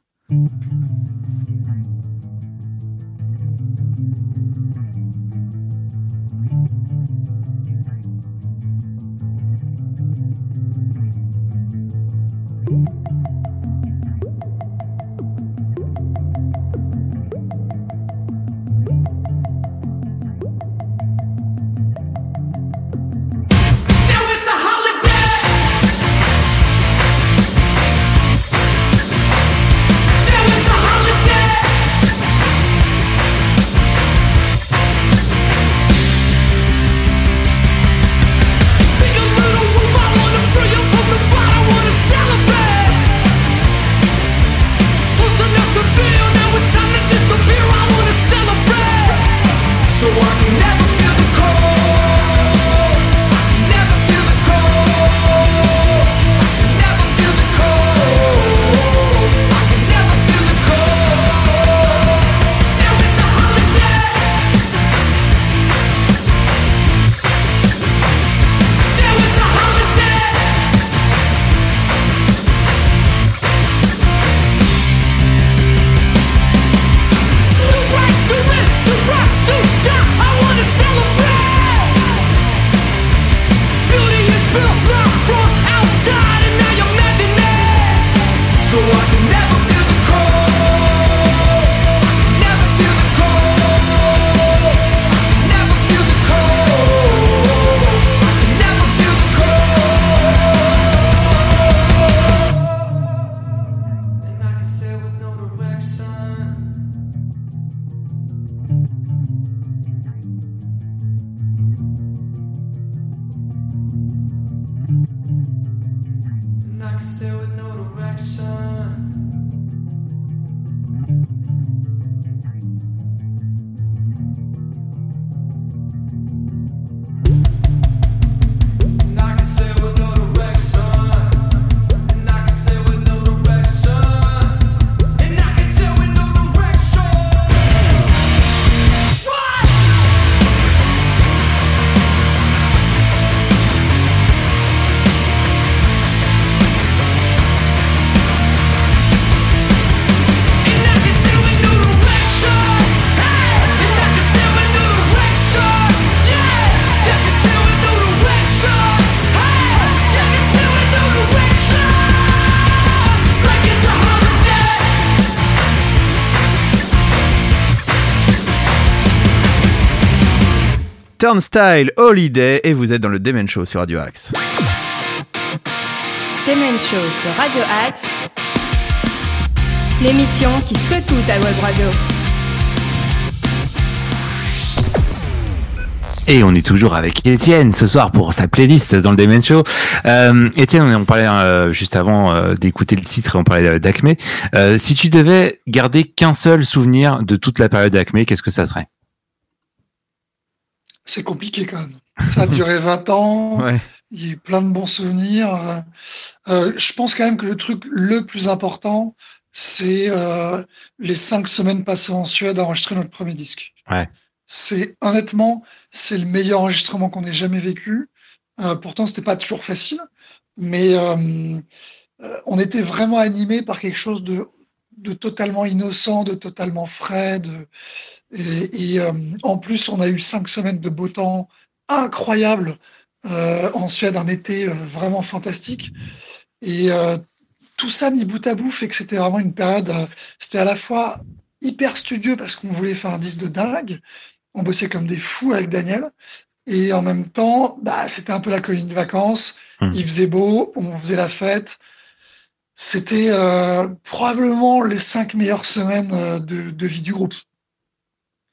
Turnstile Holiday et vous êtes dans le Demen Show sur Radio Axe. Demen Show sur Radio Axe. L'émission qui secoue ta web radio. Et on est toujours avec Étienne ce soir pour sa playlist dans le Demen Show. Euh, Étienne, on parlait euh, juste avant euh, d'écouter le titre, on parlait d'Acme. Euh, si tu devais garder qu'un seul souvenir de toute la période d'Acme, qu'est-ce que ça serait? C'est compliqué quand même. Ça a duré 20 ans. Ouais. Il y a eu plein de bons souvenirs. Euh, je pense quand même que le truc le plus important, c'est euh, les cinq semaines passées en Suède à enregistrer notre premier disque. Ouais. C'est honnêtement, c'est le meilleur enregistrement qu'on ait jamais vécu. Euh, pourtant, c'était pas toujours facile, mais euh, euh, on était vraiment animé par quelque chose de, de totalement innocent, de totalement frais. De, et et, euh, en plus, on a eu cinq semaines de beau temps incroyable euh, en Suède, un été euh, vraiment fantastique. Et tout ça mis bout à bout fait que c'était vraiment une période. c'était à la fois hyper studieux parce qu'on voulait faire un disque de dingue. On bossait comme des fous avec Daniel. Et en même temps, bah, c'était un peu la colonie de vacances. Mhm. Il faisait beau, on faisait la fête. C'était euh, probablement les cinq meilleures semaines de, de vie du groupe.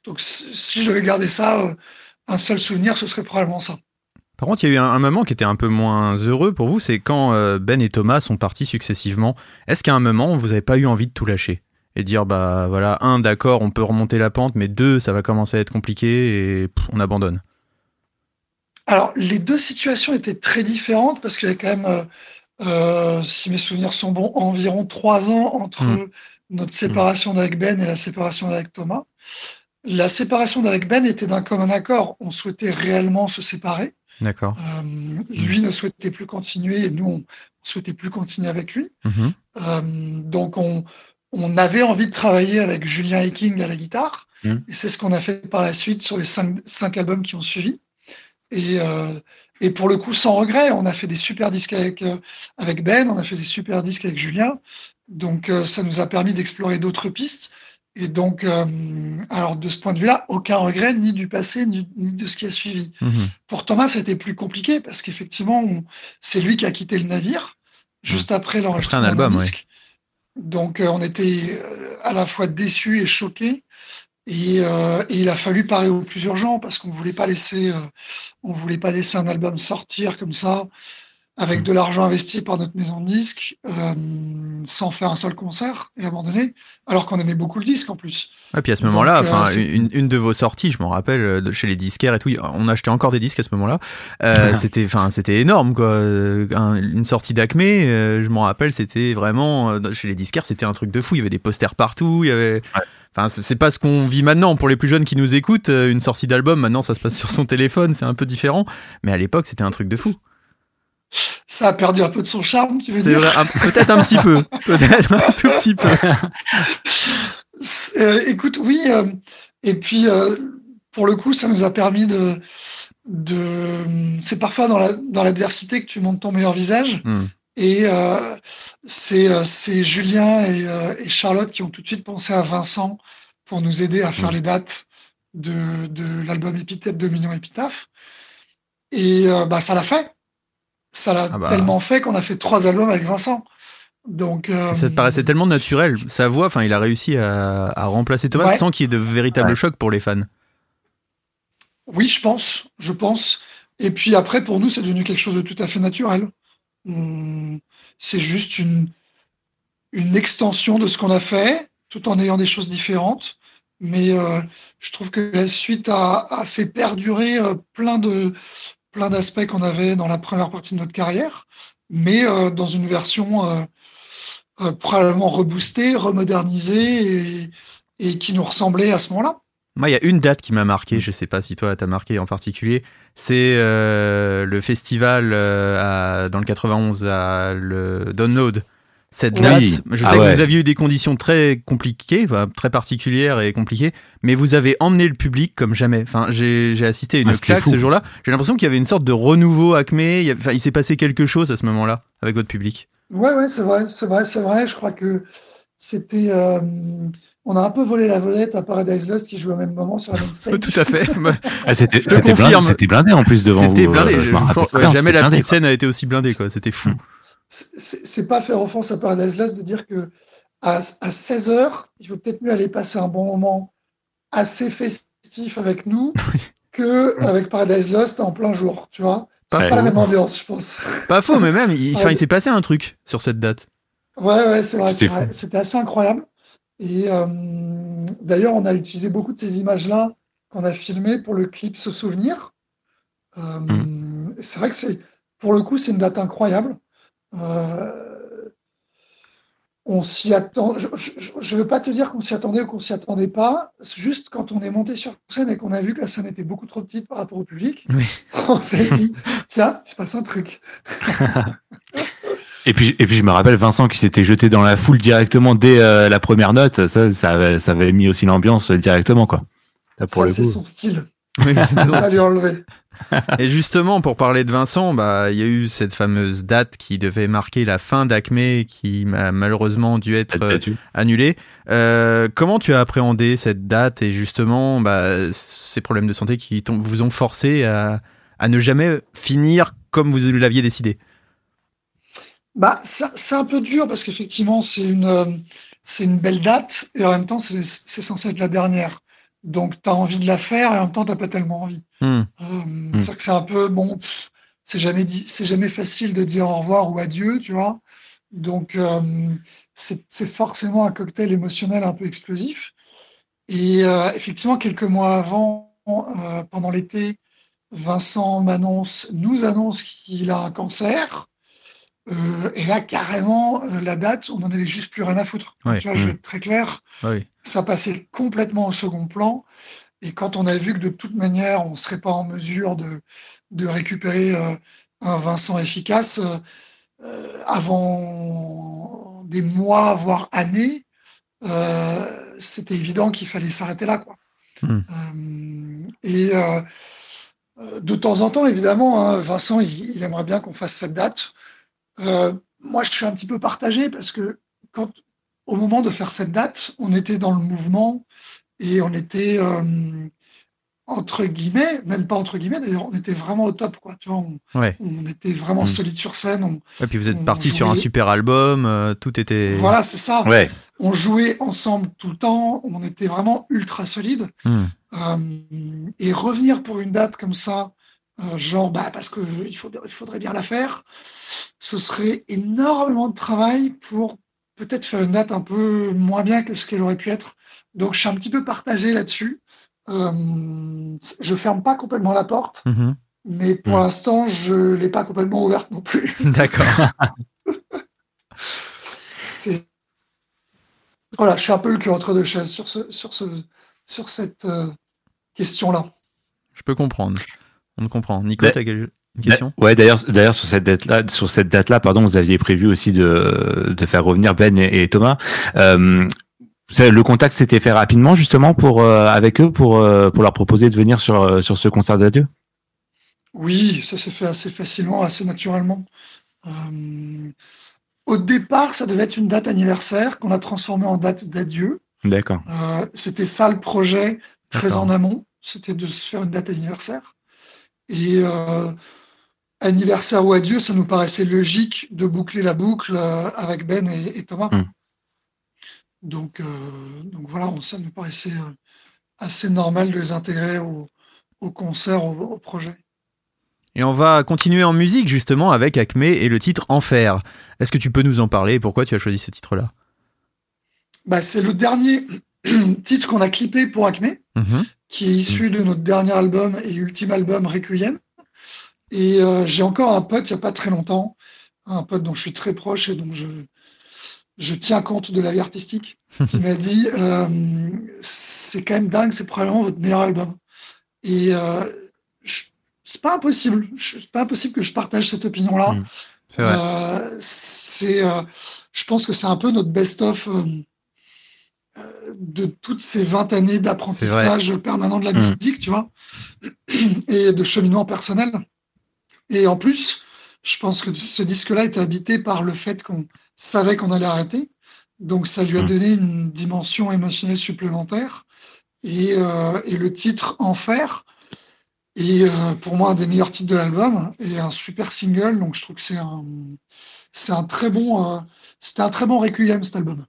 Donc, si je devais garder ça, euh, un seul souvenir, ce serait probablement ça. Par contre, il y a eu un, un moment qui était un peu moins heureux pour vous, c'est quand euh, Ben et Thomas sont partis successivement. Est-ce qu'à un moment, vous n'avez pas eu envie de tout lâcher et dire bah voilà, un d'accord, on peut remonter la pente, mais deux, ça va commencer à être compliqué et pff, on abandonne? Alors, les deux situations étaient très différentes parce qu'il y a quand même, euh, euh, si mes souvenirs sont bons, environ trois ans entre Mm. notre séparation d'avec Ben et la séparation d'avec Thomas. La séparation d'avec Ben était d'un commun accord. On souhaitait réellement se séparer. D'accord. Euh, lui ne souhaitait plus continuer et nous, on ne souhaitait plus continuer avec lui. Mhm. Euh, donc, on, on avait envie de travailler avec Julien Eking à la guitare. Mm. Et c'est ce qu'on a fait par la suite sur les cinq, cinq albums qui ont suivi. Et, euh, et pour le coup, sans regret, on a fait des super disques avec, avec Ben, on a fait des super disques avec Julien. Donc, ça nous a permis d'explorer d'autres pistes. Et donc, euh, alors de ce point de vue-là, aucun regret, ni du passé, ni, ni de ce qui a suivi. Mhm. Pour Thomas, c'était plus compliqué parce qu'effectivement, c'est lui qui a quitté le navire juste après l'enregistrement Mmh. Après un album, d'un disque. Donc, euh, on était euh, à la fois déçus et choqués. Et, euh, et il a fallu parer au plus urgent parce qu'on voulait pas laisser, on voulait pas laisser un album sortir comme ça avec de l'argent investi par notre maison de disques euh, sans faire un seul concert et abandonner, alors qu'on aimait beaucoup le disque en plus. Et puis à ce moment-là, euh, une, une de vos sorties, je m'en rappelle, euh, de chez les disquaires et tout, on achetait encore des disques à ce moment-là. Euh, c'était, enfin, c'était énorme quoi. Un- une sortie d'Acme, euh, je m'en rappelle, c'était vraiment euh, chez les disquaires, c'était un truc de fou. Il y avait des posters partout, il y avait. Enfin, c'est pas ce qu'on vit maintenant. Pour les plus jeunes qui nous écoutent, une sortie d'album, maintenant ça se passe sur son téléphone, c'est un peu différent. Mais à l'époque, c'était un truc de fou. Ça a perdu un peu de son charme, tu veux dire peut-être un petit peu, peut-être un tout petit peu. Euh, écoute, oui. euh, et puis, euh, pour le coup, ça nous a permis de. de c'est parfois dans la- dans l'adversité que tu montes ton meilleur visage. Hmm. Et c'est c'est Julien et, et Charlotte qui ont tout de suite pensé à Vincent pour nous aider à faire Hmm. les dates de, de l'album Épithète de Million Épitaphe. Et bah, ça l'a fait. Ça l'a Ah bah. tellement fait qu'on a fait trois albums avec Vincent. Donc, euh, Ça te paraissait tellement naturel. Sa voix, enfin, il a réussi à, à remplacer Thomas Ouais. sans qu'il y ait de véritable Ouais. choc pour les fans. Oui, je pense, je pense. Et puis après, pour nous, c'est devenu quelque chose de tout à fait naturel. C'est juste une, une extension de ce qu'on a fait, tout en ayant des choses différentes. Mais euh, je trouve que la suite a, a fait perdurer euh, plein de plein d'aspects qu'on avait dans la première partie de notre carrière, mais euh, dans une version euh, euh, probablement reboostée, remodernisée et, qui nous ressemblait à ce moment-là. Moi, il y a une date qui m'a marqué, je sais pas si toi t'as marqué en particulier, c'est le festival dans le 91 à le Download. Cette Oui. date, je Ah sais ouais. que vous aviez eu des conditions très compliquées, enfin, très particulières et compliquées, mais vous avez emmené le public comme jamais. Enfin, j'ai j'ai assisté à une Ah, claque ce jour-là. J'ai l'impression qu'il y avait une sorte de renouveau Acme. Il, enfin, il s'est passé quelque chose à ce moment-là avec votre public. Ouais, ouais, c'est vrai, c'est vrai, c'est vrai. Je crois que c'était. euh, on a un peu volé la volette à Paradise Lost qui jouait au même moment sur la main stage. Tout à fait. Ah, c'était blindé, blindé en plus devant vous. C'était blindé. euh, je Je- ouais, bien, jamais la blindé, petite quoi. scène a été aussi blindée, quoi. C'était fou. C'est- pas faire offense à Paradise Lost de dire que à, à 16 heures, il vaut peut-être mieux aller passer un bon moment assez festif avec nous que avec Paradise Lost en plein jour, tu vois. C'est Pas la faux. même ambiance, je pense. Pas faux, mais même, il, enfin, Ouais. il s'est passé un truc sur cette date. Ouais, ouais, c'est vrai, C'était assez incroyable. Et euh, d'ailleurs, on a utilisé beaucoup de ces images-là qu'on a filmées pour le clip Se Souvenir. Euh, Mm. et C'est vrai que c'est, pour le coup, c'est une date incroyable. Euh, on s'y attend. Je ne veux pas te dire qu'on s'y attendait ou qu'on s'y attendait pas. Juste quand on est monté sur scène et qu'on a vu que la scène était beaucoup trop petite par rapport au public, Oui. on s'est dit tiens, il se passe un truc. Et puis, et puis je me rappelle Vincent qui s'était jeté dans la foule directement dès euh, la première note. Ça, ça avait, ça avait mis aussi l'ambiance directement, quoi. Ça, pour Ça, le c'est son style. Oui, Pas lui enlever. Et justement, pour parler de Vincent, bah, il y a eu cette fameuse date qui devait marquer la fin d'Acme, qui a malheureusement dû être euh, annulée. Euh, comment tu as appréhendé cette date et justement bah, ces problèmes de santé qui t'ont- vous ont forcé à, à ne jamais finir comme vous l'aviez décidé? Bah, ça- c'est un peu dur parce qu'effectivement, c'est une, euh, c'est une belle date et en même temps, c'est c'est censé être la dernière. Donc, tu as envie de la faire et en même temps, tu pas tellement envie. Euh, C'est-à-dire que c'est un peu, bon, c'est jamais, dit- c'est jamais facile de dire au revoir ou adieu, tu vois. Donc, euh, c'est c'est forcément un cocktail émotionnel un peu explosif. Et euh, effectivement, quelques mois avant, euh, pendant l'été, Vincent m'annonce, nous annonce qu'il a un cancer. Euh, et là, carrément, euh, la date, on n'en avait juste plus rien à foutre. Ouais. Tu vois, je vais Mm. être très clair Oui. ça passait complètement au second plan. Et quand on a vu que de toute manière, on ne serait pas en mesure de, de récupérer euh, un Vincent efficace euh, avant des mois, voire années, c'était évident qu'il fallait s'arrêter là. Quoi. Euh, et de temps en temps, évidemment, hein, Vincent, il, il aimerait bien qu'on fasse cette date. Euh, moi, je suis un petit peu partagé parce que quand, au moment de faire cette date, on était dans le mouvement et on était euh, entre guillemets, même pas entre guillemets, d'ailleurs, on était vraiment au top, quoi. Tu vois, on, Ouais. on était vraiment Mm. solide sur scène. On, Et puis vous êtes parti sur un super album, euh, tout était. Voilà, c'est ça. Ouais. On jouait ensemble tout le temps. On était vraiment ultra solide. Euh, et revenir pour une date comme ça, euh, genre bah, parce qu'il il faudrait bien la faire, ce serait énormément de travail pour peut-être faire une date un peu moins bien que ce qu'elle aurait pu être. Donc je suis un petit peu partagé là-dessus. Euh, je ferme pas complètement la porte, Mhm. mais pour Mm. l'instant je l'ai pas complètement ouverte non plus. D'accord. C'est voilà, je suis un peu le cul entre deux chaises sur ce sur ce sur cette euh, question-là. Je peux comprendre. On comprend. Nico, t'as quelle- une question? Ouais, d'ailleurs, d'ailleurs sur cette date-là, sur cette date-là, pardon, vous aviez prévu aussi de, de faire revenir Ben et, et Thomas. Euh, le contact s'était fait rapidement justement pour euh, avec eux pour euh, pour leur proposer de venir sur sur ce concert d'adieu? Oui, ça s'est fait assez facilement, assez naturellement. Euh, au départ, ça devait être une date anniversaire qu'on a transformée en date d'adieu. D'accord. Euh, c'était ça le projet, très en amont. C'était de se faire une date anniversaire. Et euh, anniversaire ou adieu, ça nous paraissait logique de boucler la boucle euh, avec Ben et, et Thomas. Mm. Donc, euh, donc voilà, on- ça nous paraissait assez normal de les intégrer au, au concert, au, au projet. Et on va continuer en musique justement avec Acme et le titre Enfer. Est-ce que tu peux nous en parler? Et pourquoi tu as choisi ce titre-là? Bah, c'est le dernier titre qu'on a clippé pour Acme, Mhm. Qui est issu de notre dernier album et ultime album Requiem. Et euh, j'ai encore un pote, il n'y a pas très longtemps, un pote dont je suis très proche et dont je, je tiens compte de la vie artistique, qui m'a dit euh, c'est quand même dingue, c'est probablement votre meilleur album. Et euh, c'est pas impossible, c'est pas impossible que je partage cette opinion-là. Mm. C'est vrai. Euh, euh, je pense que c'est un peu notre best-of euh, de toutes ces 20 années d'apprentissage permanent de la Mm. musique, tu vois, et de cheminement personnel. Et en plus, je pense que ce disque-là était habité par le fait qu'on savait qu'on allait arrêter. Donc, ça lui a Mm. donné une dimension émotionnelle supplémentaire. Et, euh, et le titre Enfer est euh, pour moi un des meilleurs titres de l'album et un super single. Donc, je trouve que c'est un, c'est un très bon, euh, c'était un très bon requiem cet album.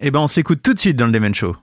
Eh ben on s'écoute tout de suite dans le Demen Show.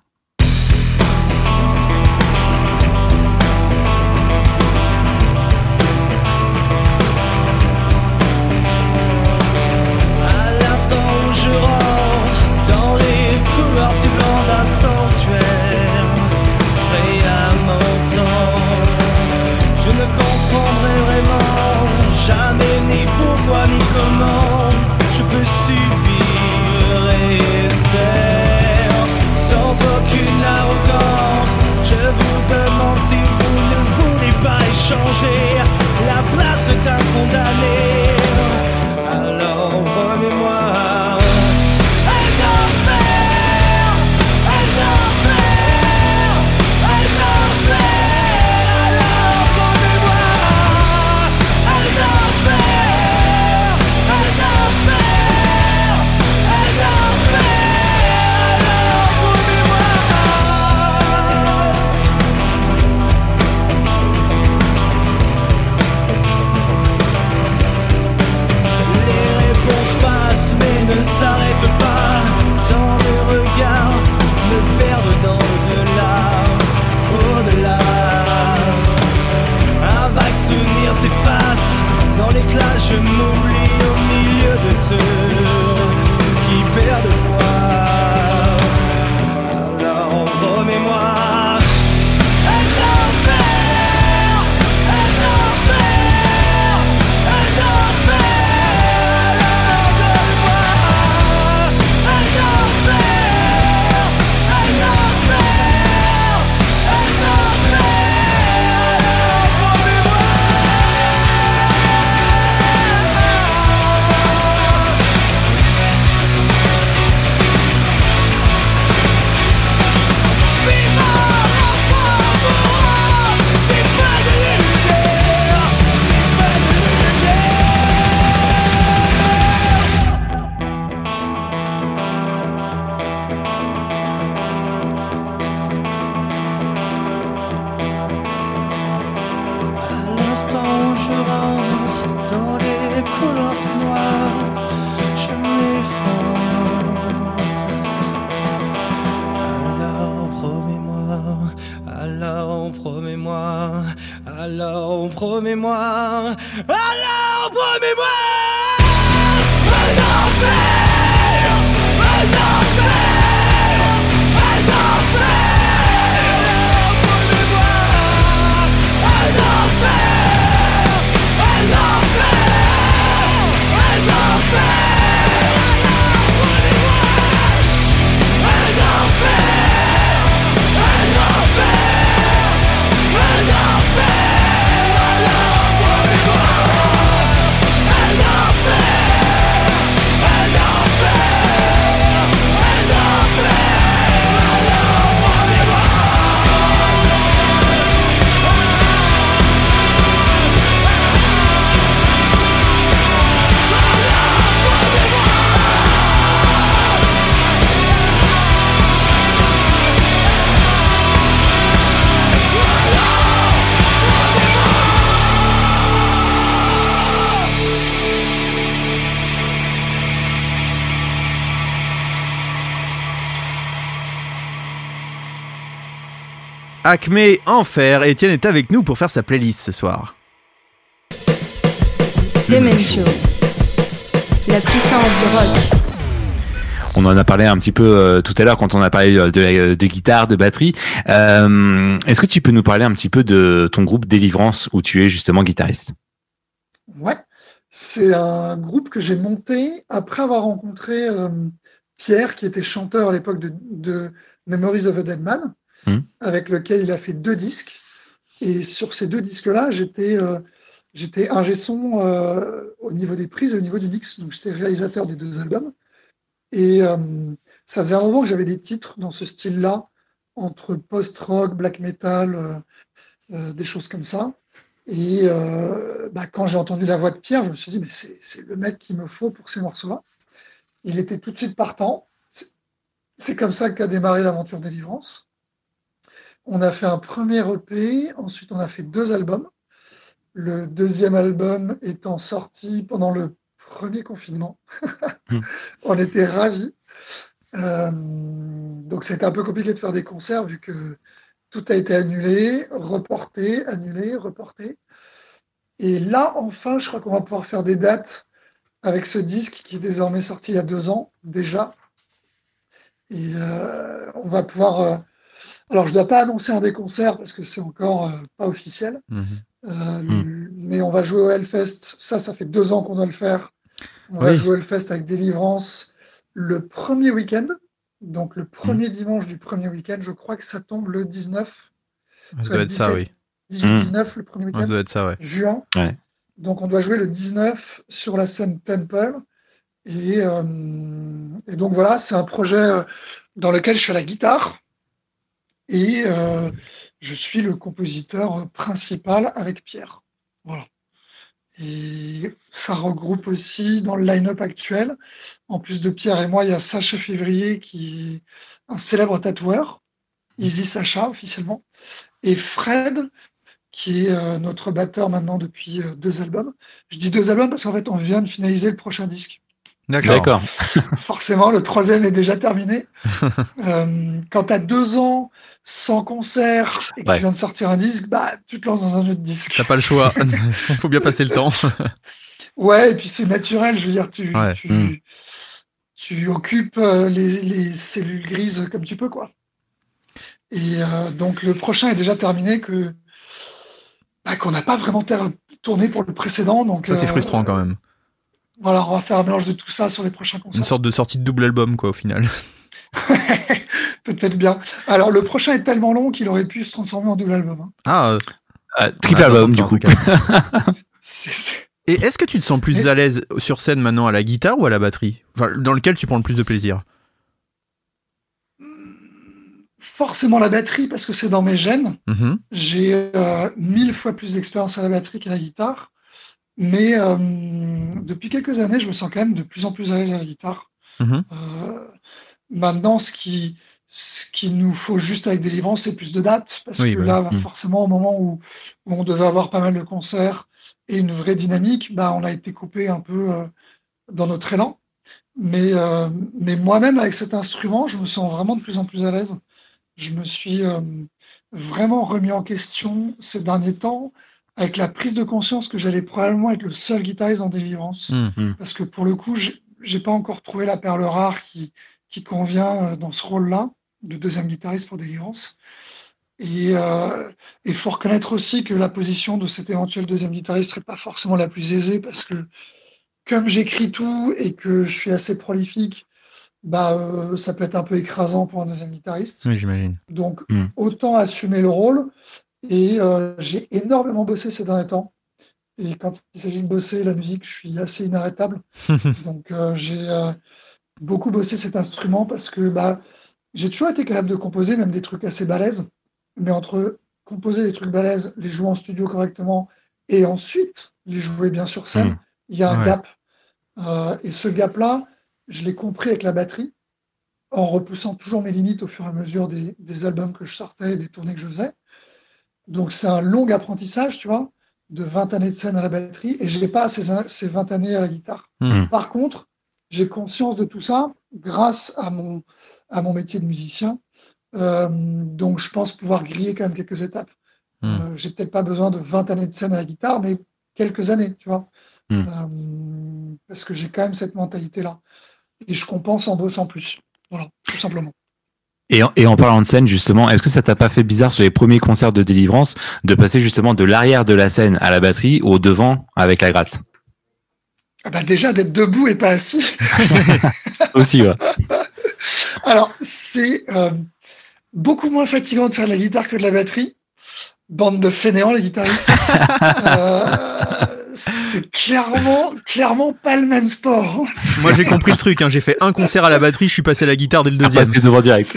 Acme Enfer, Étienne est avec nous pour faire sa playlist ce soir. Demen Show. La puissance du rock. On en a parlé un petit peu euh, tout à l'heure quand on a parlé euh, de, de guitare, de batterie. Euh, Est-ce que tu peux nous parler un petit peu de ton groupe Délivrance où tu es justement guitariste? Ouais, c'est un groupe que j'ai monté après avoir rencontré euh, Pierre, qui était chanteur à l'époque de, de Memories of a Dead Man, Mhm. avec lequel il a fait deux disques. Et sur ces deux disques-là, j'étais euh, j'étais ingé son euh, au niveau des prises au niveau du mix. Donc j'étais réalisateur des deux albums. Et euh, ça faisait un moment que j'avais des titres dans ce style-là, entre post-rock, black metal, euh, des choses comme ça. Et bah, quand j'ai entendu la voix de Pierre, je me suis dit, mais c'est le mec qu'il me faut pour ces morceaux-là. Il était tout de suite partant. C'est comme ça qu'a démarré l'aventure Délivrance. On a fait un premier EP, ensuite on a fait deux albums. Le deuxième album étant sorti pendant le premier confinement. Hmm. on était ravis. Euh, donc c'était un peu compliqué de faire des concerts vu que tout a été annulé, reporté, annulé, reporté. Et là, enfin, je crois qu'on va pouvoir faire des dates avec ce disque qui est désormais sorti il y a deux ans déjà. Et euh, on va pouvoir. Alors, je ne dois pas annoncer un des concerts parce que c'est encore euh, pas officiel. Mhm. Euh, le- Mais on va jouer au Hellfest. Ça, ça fait deux ans qu'on doit le faire. On va jouer au Hellfest avec Délivrance le premier week-end. Donc, le premier dimanche du premier week-end, je crois que ça tombe le 19, Ça doit être ça, 17. oui. 18-19, le premier week-end Ça doit être ça, ouais. juin. Ouais. Donc on doit jouer le 19 sur la scène Temple. Et, euh, et donc voilà, c'est un projet dans lequel je suis à la guitare. Et euh, je suis le compositeur principal avec Pierre. Voilà. Et ça regroupe aussi dans le line-up actuel, en plus de Pierre et moi, il y a Sacha Février qui est un célèbre tatoueur, Easy Sacha officiellement, et Fred qui est euh, notre batteur maintenant depuis euh, deux albums. Je dis deux albums parce qu'en fait, on vient de finaliser le prochain disque. D'accord. Forcément, le troisième est déjà terminé. euh, quand tu as deux ans sans concert et que Ouais. tu viens de sortir un disque, bah, tu te lances dans un autre disque. T'as pas le choix. Faut bien passer le temps. Ouais, et puis c'est naturel, je veux dire, tu, Ouais. tu, tu occupes euh, les, les cellules grises comme tu peux, quoi. Et euh, donc le prochain est déjà terminé, que bah, qu'on n'a pas vraiment tourné pour le précédent, donc Ça, c'est euh, frustrant quand même. Voilà, on va faire un mélange de tout ça sur les prochains Une concerts. sorte de sortie de double album, quoi, au final. Peut-être bien. Alors le prochain est tellement long qu'il aurait pu se transformer en double album. hein. Ah, euh, Ah, triple attends, album, du coup. Et est-ce que tu te sens plus Et- à l'aise sur scène maintenant à la guitare ou à la batterie? Enfin, dans lequel tu prends le plus de plaisir? Forcément la batterie parce que c'est dans mes gènes. Mhm. J'ai euh, mille fois plus d'expérience à la batterie qu'à la guitare. Mais euh, depuis quelques années, je me sens quand même de plus en plus à l'aise à la guitare. Mhm. Euh, maintenant, ce qui, ce qu'il nous faut juste avec Délivrance, c'est plus de dates. Parce Oui, que là. Mm. forcément, au moment où, où on devait avoir pas mal de concerts et une vraie dynamique, bah, on a été coupé un peu euh, dans notre élan. Mais, euh, mais moi-même, avec cet instrument, je me sens vraiment de plus en plus à l'aise. Je me suis euh, vraiment remis en question ces derniers temps avec la prise de conscience que j'allais probablement être le seul guitariste en délivrance. Mhm. Parce que pour le coup, j'ai pas encore trouvé la perle rare qui, qui convient euh, dans ce rôle-là de deuxième guitariste pour délivrance. Et il faut reconnaître aussi que la position de cet éventuel deuxième guitariste serait pas forcément la plus aisée parce que comme j'écris tout et que je suis assez prolifique, bah, euh, ça peut être un peu écrasant pour un deuxième guitariste. Oui, j'imagine. Donc, Mm. autant assumer le rôle. Et euh, j'ai énormément bossé ces derniers temps. Et quand il s'agit de bosser la musique, je suis assez inarrêtable. Donc, euh, j'ai euh, beaucoup bossé cet instrument parce que bah, j'ai toujours été capable de composer, même des trucs assez balèzes. Mais entre composer des trucs balèzes, les jouer en studio correctement et ensuite les jouer bien sur scène, Mm. il y a un Ouais. gap. Et ce gap-là, je l'ai compris avec la batterie, en repoussant toujours mes limites au fur et à mesure des, des albums que je sortais et des tournées que je faisais. Donc c'est un long apprentissage, tu vois, de 20 années de scène à la batterie, et je n'ai pas ces, ces 20 années à la guitare. Mhm. Par contre, j'ai conscience de tout ça grâce à mon, à mon métier de musicien. Euh, donc je pense pouvoir griller quand même quelques étapes. Mm. Euh, j'ai peut-être pas besoin de 20 années de scène à la guitare, mais quelques années, tu vois. Mm. Euh, parce que j'ai quand même cette mentalité-là. Et je compense en bossant plus. Voilà, tout simplement. Et en, et en parlant de scène, justement, est-ce que ça t'a pas fait bizarre sur les premiers concerts de délivrance de passer justement de l'arrière de la scène à la batterie au devant avec la gratte? Ah bah déjà, d'être debout et pas assis. Aussi, ouais. Alors, c'est euh, beaucoup moins fatigant de faire de la guitare que de la batterie. Bande de fainéants, les guitaristes. Euh, c'est clairement, clairement pas le même sport. Moi, j'ai compris le truc. hein. J'ai fait un concert à la batterie, je suis passé à la guitare dès le deuxième. Devant direct.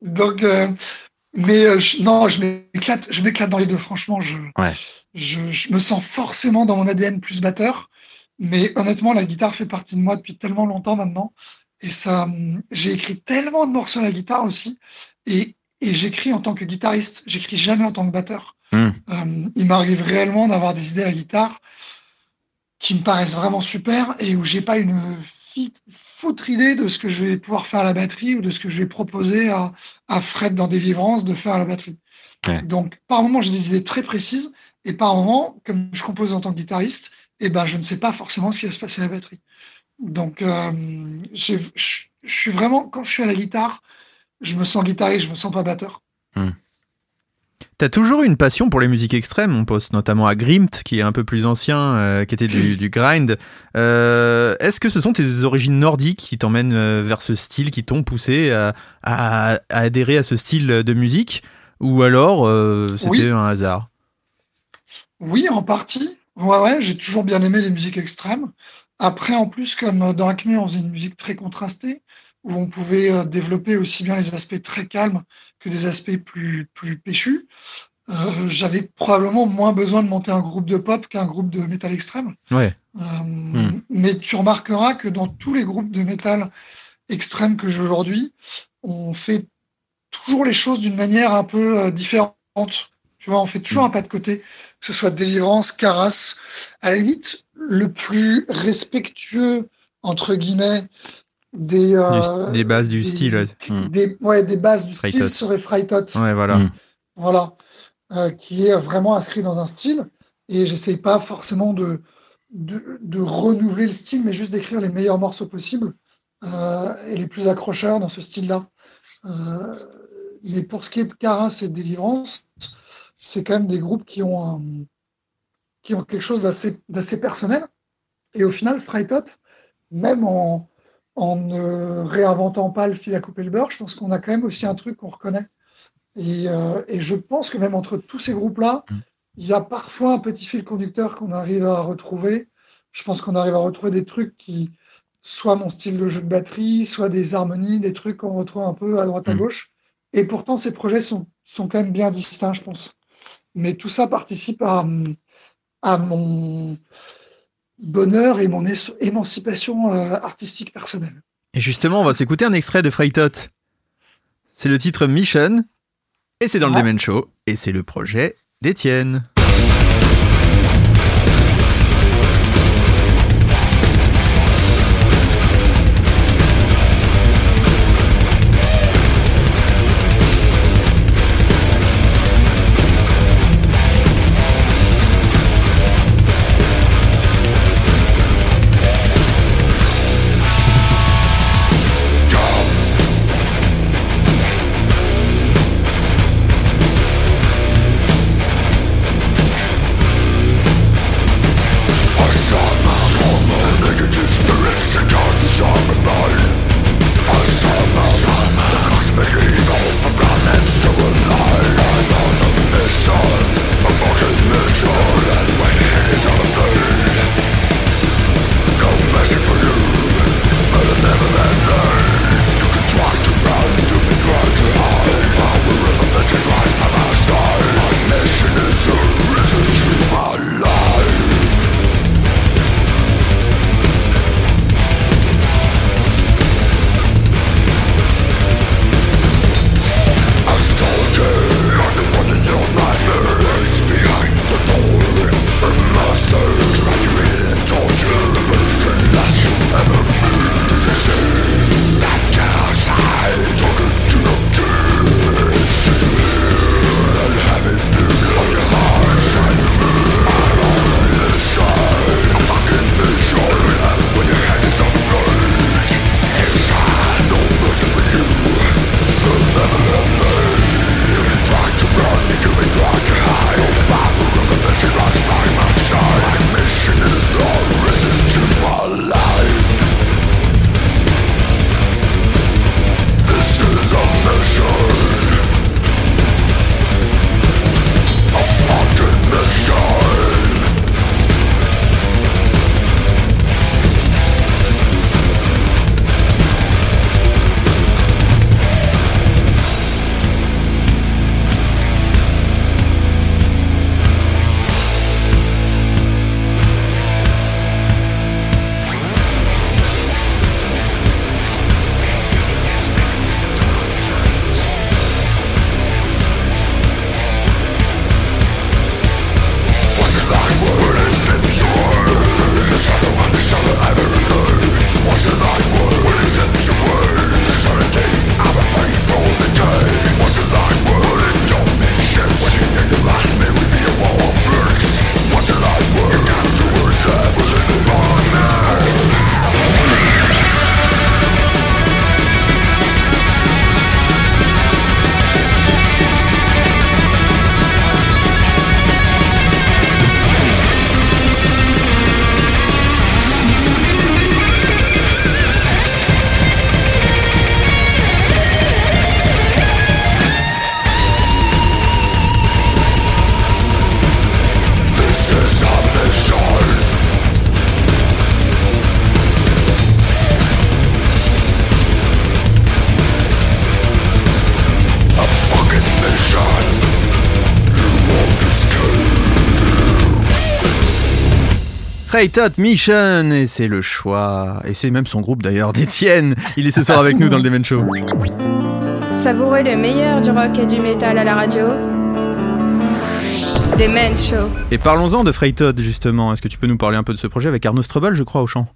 Donc, euh, mais euh, je- non, je m'éclate, je m'éclate dans les deux. Franchement, je, Ouais. je, je me sens forcément dans mon ADN plus batteur. Mais honnêtement, la guitare fait partie de moi depuis tellement longtemps maintenant. Et ça, hum, j'ai écrit tellement de morceaux à la guitare aussi. Et, et j'écris en tant que guitariste. J'écris jamais en tant que batteur. Hmm. Euh, il m'arrive réellement d'avoir des idées à la guitare qui me paraissent vraiment super et où j'ai pas une foutre idée de ce que je vais pouvoir faire à la batterie ou de ce que je vais proposer à, à Fred dans Délivrances de faire à la batterie. Ouais. Donc, par moment, j'ai des idées très précises et par moment, comme je compose en tant que guitariste, eh ben, je ne sais pas forcément ce qui va se passer à la batterie. Donc, euh, je suis vraiment, quand je suis à la guitare, je me sens guitariste, je me sens pas batteur. T'as toujours eu une passion pour les musiques extrêmes. On pense notamment à Grimt, qui est un peu plus ancien, euh, qui était du, du grind. Euh, Est-ce que ce sont tes origines nordiques qui t'emmènent euh, vers ce style, qui t'ont poussé à, à- à adhérer à ce style de musique? Ou alors c'était Oui. un hasard? Oui, en partie. Ouais, ouais, j'ai toujours bien aimé les musiques extrêmes. Après, en plus, comme dans Acme, on faisait une musique très contrastée, où on pouvait développer aussi bien les aspects très calmes que des aspects plus, plus péchus. euh, J'avais probablement moins besoin de monter un groupe de pop qu'un groupe de métal extrême. Ouais. Euh, Mais tu remarqueras que dans tous les groupes de métal extrême que j'ai aujourd'hui, on fait toujours les choses d'une manière un peu euh, différente. Tu vois, on fait toujours un pas de côté, que ce soit Délivrance, Carasse. À la limite, le plus respectueux, entre guillemets, des, euh, Du- des bases du des- style, ouais. Mm. Des, ouais, des bases du style serait Frightot. Ouais, voilà. Mm. Voilà. Euh, qui est vraiment inscrit dans un style. Et j'essaye pas forcément de, de, de renouveler le style, mais juste d'écrire les meilleurs morceaux possibles euh, et les plus accrocheurs dans ce style-là. Euh, mais pour ce qui est de Caras et de Délivrance, c'est quand même des groupes qui ont, un- qui ont quelque chose d'assez d'assez personnel. Et au final, Frightot, même en, en ne réinventant pas le fil à couper le beurre, je pense qu'on a quand même aussi un truc qu'on reconnaît. Et, euh, et je pense que même entre tous ces groupes-là, il y a parfois un petit fil conducteur qu'on arrive à retrouver. Je pense qu'on arrive à retrouver des trucs qui, soit mon style de jeu de batterie, soit des harmonies, des trucs qu'on retrouve un peu à droite à Mm. gauche. Et pourtant, ces projets sont, sont quand même bien distincts, je pense. Mais tout ça participe à, à mon bonheur et mon émancipation euh, artistique personnelle. Et justement, on va s'écouter un extrait de Frightot. C'est le titre Mission, et c'est dans le Ah. Demen Show, et c'est le projet d'Étienne. Straight Out Mission, et c'est le choix, et c'est même son groupe d'ailleurs, d'Étienne. Il est ce soir avec nous dans le Demen Show. Savourez le meilleur du rock et du métal à la radio. Des Men Show. Et parlons-en de Freightot justement. Est-ce que tu peux nous parler un peu de ce projet avec Arnaud Strobel, je crois, au chant?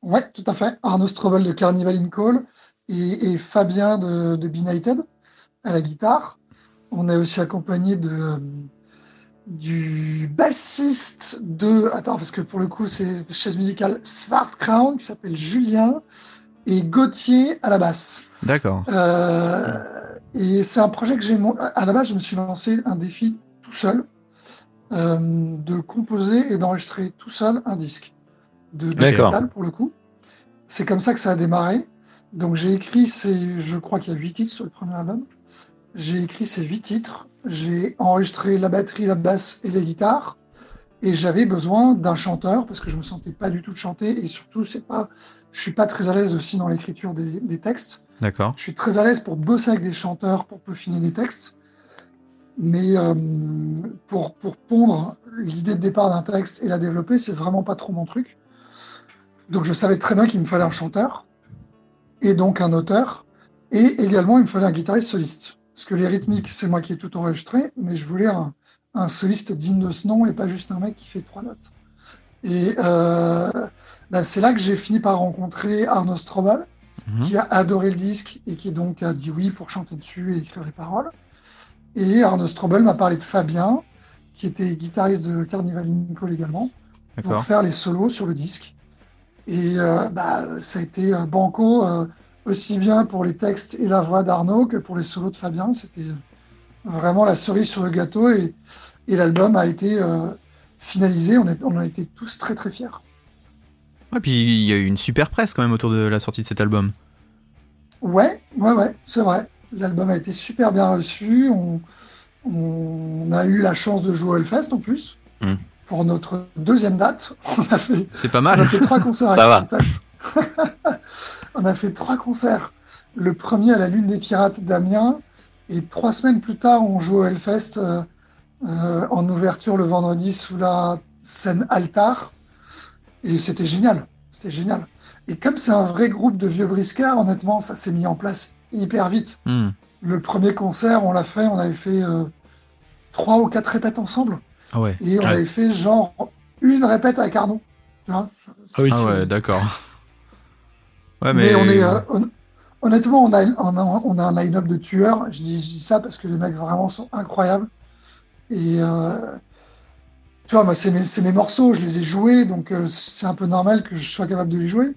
Ouais, tout à fait. Arnaud Strobel de Carnival in Call et, et Fabien de, de Benighted à la guitare. On est aussi accompagné de euh, du bassiste de attends parce que pour le coup c'est chaise musicale Svart Crown qui s'appelle Julien et Gauthier à la basse. D'accord. Euh, et c'est un projet que j'ai à la base je me suis lancé un défi tout seul euh, de composer et d'enregistrer tout seul un disque de, pour le coup. C'est comme ça que ça a démarré. Donc j'ai écrit je crois qu'il y a huit titres sur le premier album. J'ai écrit ces huit titres. J'ai enregistré la batterie, la basse et les guitares. Et j'avais besoin d'un chanteur parce que je me sentais pas du tout de chanter et surtout c'est pas, je suis pas très à l'aise aussi dans l'écriture des, des textes. D'accord. Je suis très à l'aise pour bosser avec des chanteurs, pour peaufiner des textes. Mais euh, pour, pour pondre l'idée de départ d'un texte et la développer, c'est vraiment pas trop mon truc. Donc je savais très bien qu'il me fallait un chanteur et donc un auteur. Et également, il me fallait un guitariste soliste. Parce que les rythmiques, c'est moi qui ai tout enregistré, mais je voulais un, un soliste digne de ce nom et pas juste un mec qui fait trois notes. Et euh, bah, c'est là que j'ai fini par rencontrer Arnaud Strobel, Mhm. qui a adoré le disque et qui donc a dit oui pour chanter dessus et écrire les paroles. Et Arnaud Strobel m'a parlé de Fabien, qui était guitariste de Carnival Call également, pour faire les solos sur le disque. Et euh, bah, ça a été euh, banco, euh, aussi bien pour les textes et la voix d'Arnaud que pour les solos de Fabien. C'était vraiment la cerise sur le gâteau et, et l'album a été euh, finalisé. On, est, on en a été tous très très fiers. Ouais, puis il y a eu une super presse quand même autour de la sortie de cet album. Ouais, ouais, ouais, c'est vrai. L'album a été super bien reçu. On, on a eu la chance de jouer au Hellfest en plus. Mm. Pour notre deuxième date, on a fait, C'est pas on mal. a fait trois concerts. on a fait trois concerts. Le premier à la Lune des Pirates d'Amiens. Et trois semaines plus tard, on joue au Hellfest euh, euh, en ouverture le vendredi sous la scène Altar. Et c'était génial. C'était génial. Et comme c'est un vrai groupe de vieux briscards, honnêtement, ça s'est mis en place hyper vite. Hmm. Le premier concert, on l'a fait, on avait fait euh, trois ou quatre répètes ensemble. Ah ouais. Et on Ouais. avait fait genre une répète avec Arnaud. Tu vois Ah oui, Ah C'est- ouais, d'accord. Ouais, mais, mais, on est, euh, hon- honnêtement, on a, on a, on a un line-up de tueurs. Je dis, je dis ça parce que les mecs vraiment sont incroyables. Et euh, tu vois, moi, c'est mes, c'est mes morceaux, je les ai joués, donc euh, c'est un peu normal que je sois capable de les jouer.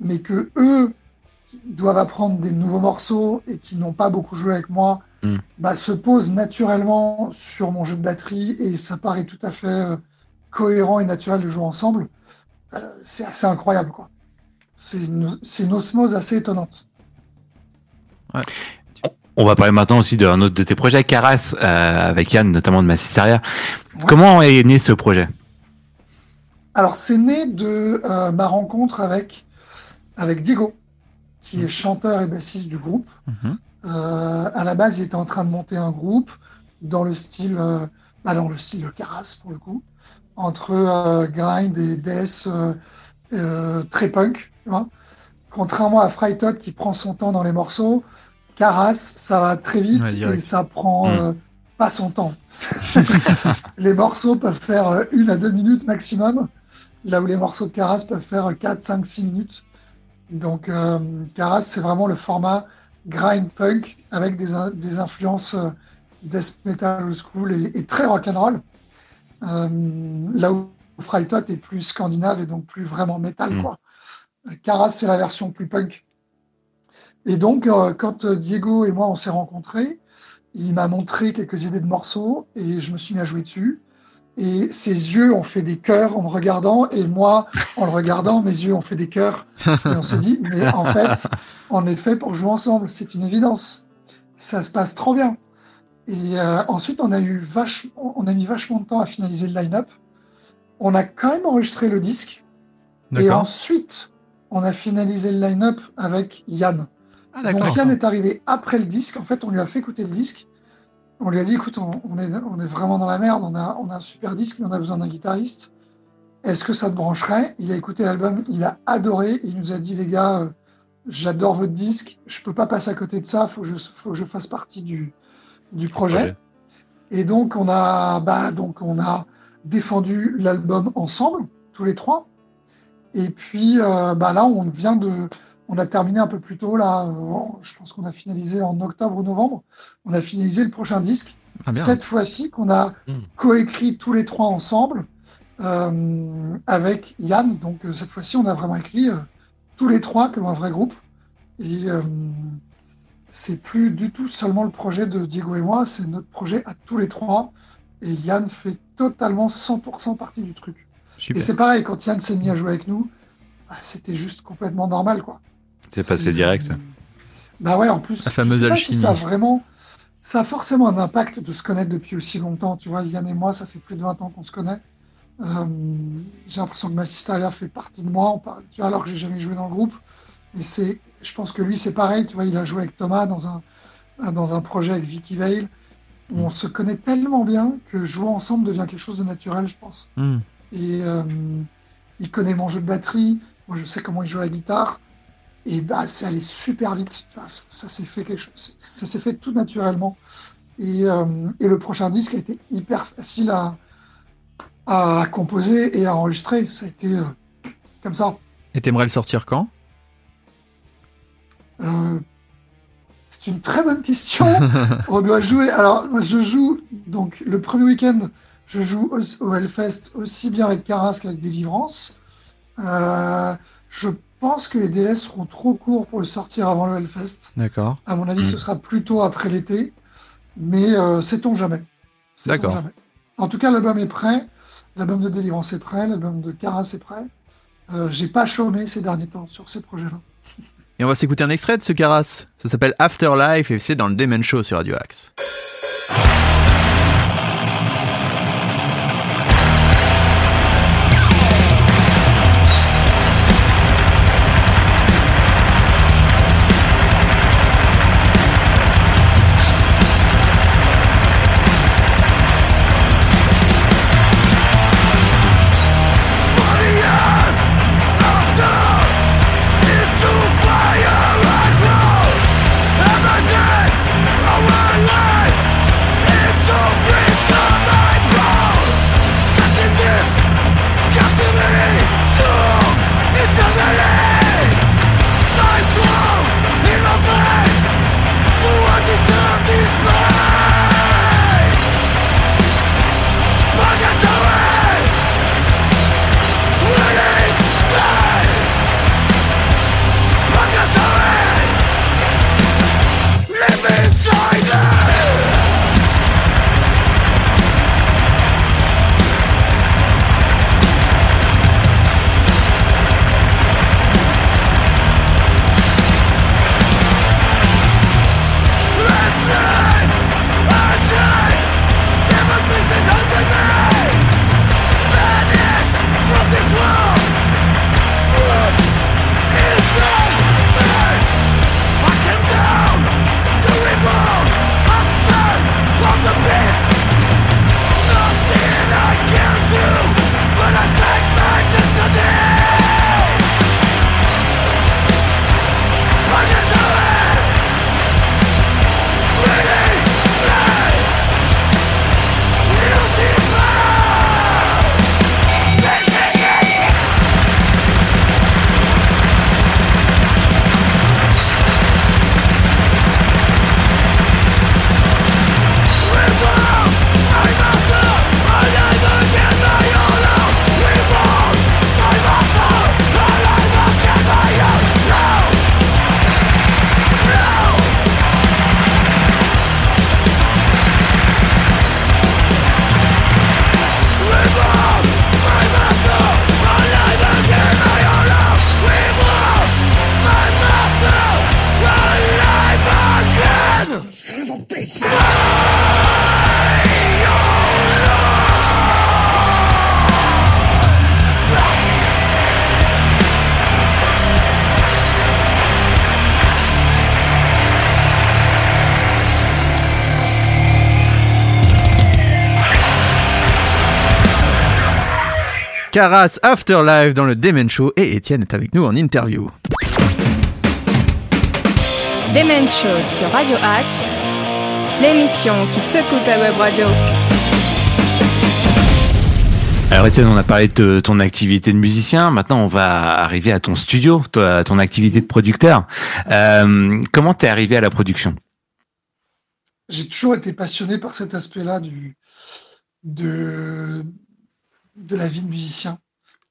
Mais que eux qui doivent apprendre des nouveaux morceaux et qui n'ont pas beaucoup joué avec moi, Mm. bah, se posent naturellement sur mon jeu de batterie et ça paraît tout à fait euh, cohérent et naturel de jouer ensemble. Euh, c'est assez incroyable, quoi. C'est une, une osmose assez étonnante. On va parler maintenant aussi d'un autre de tes projets, Caras, euh, avec Yann, notamment de Massisteria. Ouais. Comment est né ce projet? Alors, c'est né de euh, ma rencontre avec, avec Diego, qui est chanteur et bassiste du groupe. Mhm. Euh, à la base, il était en train de monter un groupe dans le style, bah, dans le style Caras pour le coup, entre grind et death très punk. Vois. Contrairement à Freitot qui prend son temps dans les morceaux, Caras, ça va très vite Ouais, et ça prend Mm. euh, pas son temps. les morceaux peuvent faire euh, une à deux minutes maximum, là où les morceaux de Caras peuvent faire 4, 5, 6 minutes. Donc, euh, Caras, c'est vraiment le format grind punk avec des, in- des influences euh, death metal old school et, et très rock'n'roll. Euh, là où Freitot est plus scandinave et donc plus vraiment métal, Mm. quoi. Euh, Caras, c'est la version plus punk. Et donc, euh, quand euh, Diego et moi, on s'est rencontrés, il m'a montré quelques idées de morceaux et je me suis mis à jouer dessus. Et ses yeux ont fait des cœurs en me regardant et moi, en le regardant, mes yeux ont fait des cœurs. Et on s'est dit, mais en fait, on est fait pour jouer ensemble, c'est une évidence. Ça se passe trop bien. Et euh, ensuite, on a eu vache, on a mis vachement de temps à finaliser le line-up. On a quand même enregistré le disque. Et ensuite, on a finalisé le line-up avec Yann. Ah, Donc. Yann est arrivé après le disque. En fait, on lui a fait écouter le disque. On lui a dit, écoute, on, on est, on est vraiment dans la merde. On a, on a un super disque, mais on a besoin d'un guitariste. est-ce que ça te brancherait? Il a écouté l'album, il a adoré, il nous a dit les gars, euh, j'adore votre disque, je peux pas passer à côté de ça, faut que je, faut que je fasse partie du, du projet. projet. Et donc on a, bah, donc on a défendu l'album ensemble, tous les trois. Et puis euh, bah là, on vient de, on a terminé un peu plus tôt là. euh, je pense qu'on a finalisé en octobre ou novembre. On a finalisé le prochain disque. Ah. Cette fois-ci, qu'on a Mm. coécrit tous les trois ensemble euh, avec Yann. Donc euh, cette fois-ci, on a vraiment écrit euh, tous les trois comme un vrai groupe. Et euh, c'est plus du tout seulement le projet de Diego et moi, c'est notre projet à tous les trois. Et Yann fait totalement 100% partie du truc. Super. Et c'est pareil, quand Yann s'est mis à jouer avec nous, bah, c'était juste complètement normal, quoi. C'est passé direct. ça. Bah ouais, en plus, La fameuse je sais pas alchimie. si ça a vraiment, ça a forcément un impact de se connaître depuis aussi longtemps. Tu vois, Yann et moi, ça fait plus de 20 ans qu'on se connaît. Euh, j'ai l'impression que Massisteria fait partie de moi, on parle- tu vois, alors que j'ai jamais joué dans le groupe. Mais c'est, je pense que lui, c'est pareil. Tu vois, il a joué avec Thomas dans un, dans un projet avec Vicky Vale. On Mm. se connaît tellement bien que jouer ensemble devient quelque chose de naturel, je pense. Hmm. Et euh, il connaît mon jeu de batterie. Moi, je sais comment il joue la guitare. Et bah, c'est allé super vite. Ça ça s'est fait quelque chose. Ça s'est fait tout naturellement. Et, euh, et le prochain disque a été hyper facile à, à composer et à enregistrer. Ça a été euh, comme ça. Et t'aimerais le sortir quand? Euh, c'est une très bonne question. On doit jouer. Alors, moi, je joue donc le premier week-end. Je joue au, Hellfest aussi bien avec Caras qu'avec Délivrance. Euh, je pense que les délais seront trop courts pour le sortir avant le Hellfest. D'accord. À mon avis, Mm. ce sera plutôt après l'été. Mais euh, sait-on jamais. D'accord. En tout cas, l'album est prêt. L'album de Délivrance est prêt. L'album de Caras est prêt. Euh, J'ai pas chômé ces derniers temps sur ces projets-là. Et on va s'écouter un extrait de ce Caras. Ça s'appelle Afterlife et c'est dans le Demon Show sur Radio Axe. Caras Afterlife dans le Demen Show et Étienne est avec nous en interview. Demen Show sur Radio Axe, l'émission qui secoue ta web radio. Alors Étienne, on a parlé de ton activité de musicien. Maintenant, on va arriver à ton studio, à ton activité de producteur. Euh, comment t'es arrivé à la production? J'ai toujours été passionné par cet aspect-là du de de la vie de musicien.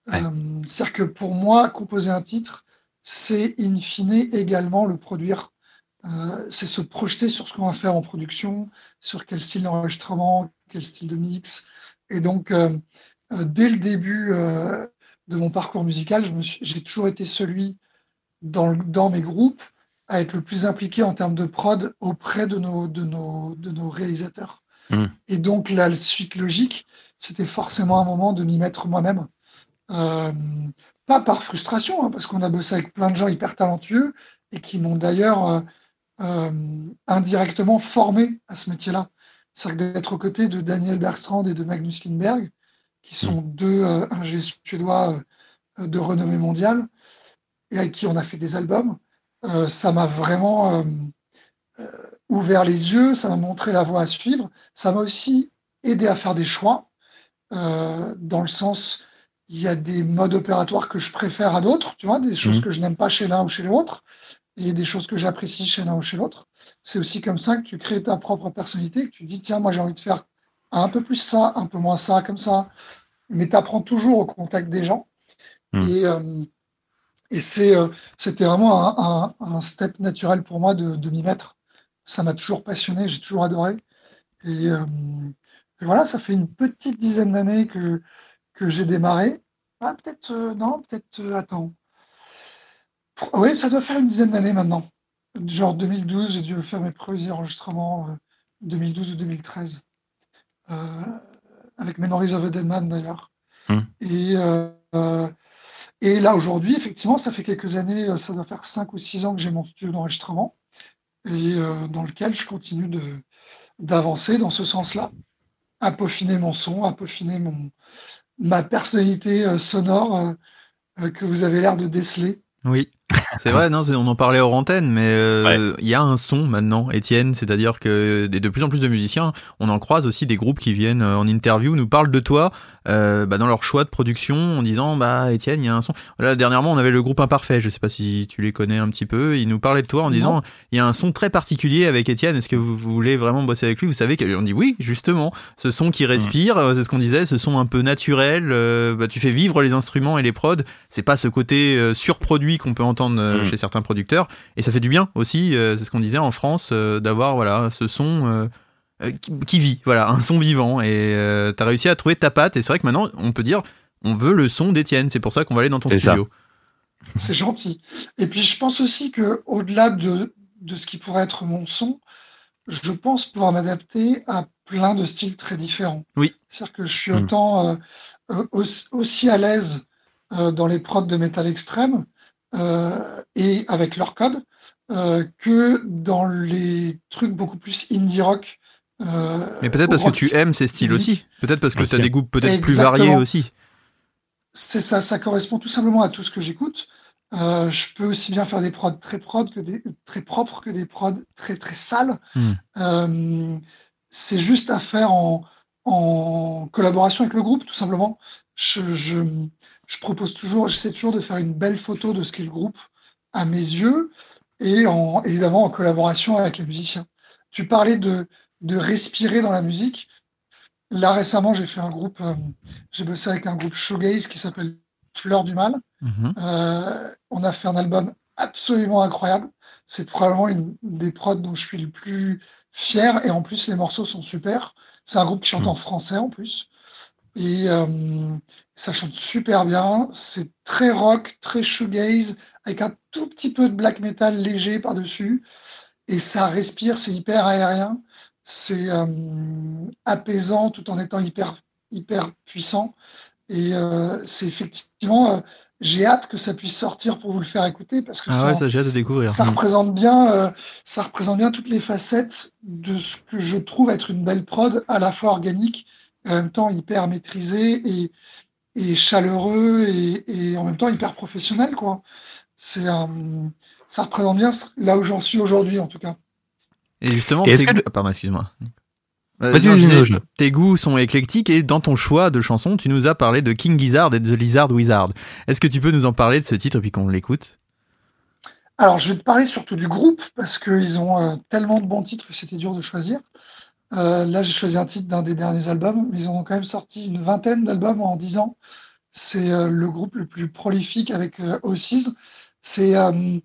Ouais. Euh, C'est-à-dire que pour moi, composer un titre, c'est in fine également le produire. Euh, c'est se projeter sur ce qu'on va faire en production, sur quel style d'enregistrement, quel style de mix. Et donc, euh, dès le début de mon parcours musical, j'ai toujours été celui dans, le- dans mes groupes à être le plus impliqué en termes de prod auprès de nos, de nos, de nos réalisateurs. Mm. Et donc, la suite logique, c'était forcément un moment de m'y mettre moi-même. Euh, pas par frustration, hein, parce qu'on a bossé avec plein de gens hyper talentueux et qui m'ont d'ailleurs euh, euh, indirectement formé à ce métier-là. C'est-à-dire d'être aux côtés de Daniel Bergstrand et de Magnus Lindberg, qui sont deux euh, ingés suédois de renommée mondiale et avec qui on a fait des albums. Ça m'a vraiment ouvert les yeux, ça m'a montré la voie à suivre, ça m'a aussi aidé à faire des choix, euh, dans le sens, il y a des modes opératoires que je préfère à d'autres, tu vois, des choses Mhm. que je n'aime pas chez l'un ou chez l'autre, et des choses que j'apprécie chez l'un ou chez l'autre. C'est aussi comme ça que tu crées ta propre personnalité, que tu dis, tiens, moi j'ai envie de faire un peu plus ça, un peu moins ça, comme ça. Mais tu apprends toujours au contact des gens. Mhm. Et, euh, et c'est, euh, c'était vraiment un, un- un step naturel pour moi de, de m'y mettre. Ça m'a toujours passionné, j'ai toujours adoré. Et, euh, et voilà, ça fait une petite dizaine d'années que, que j'ai démarré. Ah, peut-être, euh, non, peut-être, euh, attends. Oui, ça doit faire une dizaine d'années maintenant. Genre 2012, j'ai dû faire mes premiers enregistrements, euh, 2012 ou 2013. Euh, avec Memories of a Dead Man d'ailleurs. Hmm. Et, euh, euh, et là aujourd'hui, effectivement, ça fait quelques années, euh, ça doit faire 5 ou 6 ans que j'ai mon studio d'enregistrement et euh, dans lequel je continue de, d'avancer dans ce sens-là, à peaufiner mon son, à peaufiner mon, ma personnalité euh, sonore euh, euh, que vous avez l'air de déceler. Oui, c'est vrai, non, c'est- on en parlait hors antenne, mais euh, il y a un son maintenant, Étienne, c'est-à-dire que de plus en plus de musiciens, on en croise aussi des groupes qui viennent euh, en interview, nous parlent de toi euh, bah, dans leur choix de production en disant bah Étienne, il y a un son. Là dernièrement, on avait le groupe Imparfait, je sais pas si tu les connais un petit peu, ils nous parlaient de toi en Non. disant il y a un son très particulier avec Étienne, est-ce que vous, vous voulez vraiment bosser avec lui? Vous savez qu'on dit oui, justement, ce son qui respire, euh, c'est ce qu'on disait, ce son un peu naturel, euh, bah, tu fais vivre les instruments et les prods, c'est pas ce côté euh, surproduit qu'on peut entendre euh, Mm. chez certains producteurs et ça fait du bien aussi euh, c'est ce qu'on disait en France euh, d'avoir voilà ce son qui, qui vit voilà un son vivant et euh, t'as réussi à trouver ta patte et c'est vrai que maintenant on peut dire on veut le son d'Étienne c'est pour ça qu'on va aller dans ton studio C'est gentil. Et puis je pense aussi que au-delà de, de ce qui pourrait être mon son, je pense pouvoir m'adapter à plein de styles très différents. Oui. C'est-à-dire que je suis Mm. autant euh, aussi, aussi à l'aise euh, dans les prods de métal extrême euh, et avec leur code euh, que dans les trucs beaucoup plus indie rock. euh, mais peut-être parce que tu aimes ces styles aussi peut-être parce que Aussi. t'as des goûts peut-être plus variés aussi C'est ça, ça correspond tout simplement à tout ce que j'écoute. Euh, je peux aussi bien faire des prods très prod que des très propres que des prods très très sales. Mm. Euh, c'est juste à faire en, en collaboration avec le groupe, tout simplement. Je, je, je propose toujours, j'essaie toujours de faire une belle photo de ce qu'est le groupe à mes yeux et en, évidemment en collaboration avec les musiciens. Tu parlais de, de respirer dans la musique. Là récemment, j'ai fait un groupe, euh, j'ai bossé avec un groupe shoegaze qui s'appelle Fleur du Mal. Mhm. Euh, on a fait un album absolument incroyable. C'est probablement une des prods dont je suis le plus fier. Et en plus, les morceaux sont super. C'est un groupe qui chante Mm. en français en plus. Et euh, ça chante super bien. C'est très rock, très shoegaze, avec un tout petit peu de black metal léger par-dessus. Et ça respire, c'est hyper aérien. C'est euh, apaisant tout en étant hyper, hyper puissant. Et euh, c'est effectivement, euh, j'ai hâte que ça puisse sortir pour vous le faire écouter parce que ah ça, ouais ça j'ai hâte de découvrir ça représente bien, ça représente bien toutes les facettes de ce que je trouve être une belle prod, à la fois organique, et en même temps hyper maîtrisée et, et chaleureux et, et en même temps hyper professionnel, quoi. C'est un- ça représente bien là où j'en suis aujourd'hui, en tout cas. Et justement, Et tes que goûts... pardon, excuse-moi. Euh, non, disais, tes goûts sont éclectiques et dans ton choix de chansons, tu nous as parlé de King Gizzard et de The Lizard Wizard. Est-ce que tu peux nous en parler de ce titre puis qu'on l'écoute? Alors, je vais te parler surtout du groupe parce qu'ils ont euh, tellement de bons titres que c'était dur de choisir. Euh, là, j'ai choisi un titre d'un des derniers albums, mais ils ont quand même sorti une vingtaine d'albums en 10 ans. C'est euh, le groupe le plus prolifique avec euh, Oasis. C'est euh,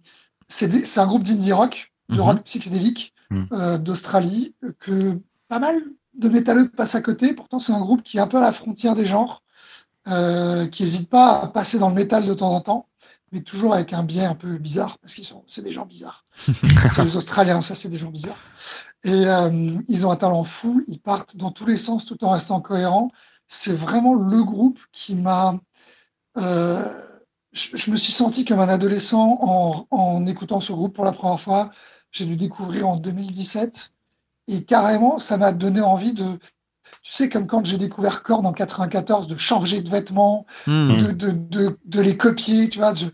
c'est un groupe d'indie rock, de Mhm. rock psychédélique Mhm. euh, d'Australie que pas mal de métalleux passent à côté. Pourtant, c'est un groupe qui est un peu à la frontière des genres, euh, qui n'hésite pas à passer dans le métal de temps en temps mais toujours avec un biais un peu bizarre, parce qu'ils sont, c'est des gens bizarres. c'est les Australiens, ça, c'est des gens bizarres. Et euh, ils ont un talent fou, ils partent dans tous les sens tout en restant cohérents. C'est vraiment le groupe qui m'a. euh, je, je me suis senti comme un adolescent en, en écoutant ce groupe pour la première fois. J'ai dû découvrir en 2017. Et carrément, ça m'a donné envie de. Tu sais, comme quand j'ai découvert Korn en 94, de changer de vêtements, Hmm. de, de, de, de les copier, tu vois. je-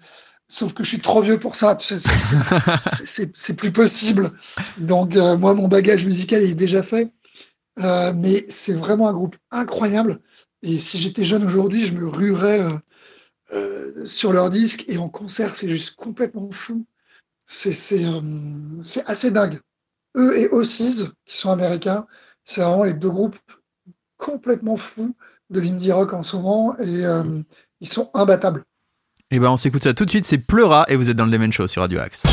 sauf que je suis trop vieux pour ça. c'est- plus possible. Donc, euh, moi, mon bagage musical est déjà fait. Euh, mais c'est vraiment un groupe incroyable. Et si j'étais jeune aujourd'hui, je me ruerais euh, sur leur disque. Et en concert, c'est juste complètement fou. C'est assez dingue. Eux et Ossies, qui sont américains, c'est vraiment les deux groupes complètement fous de l'indie rock en ce moment. Et ils sont imbattables. Eh ben, on s'écoute ça tout de suite, c'est Pleura et vous êtes dans le Demen Show sur Radio Axe.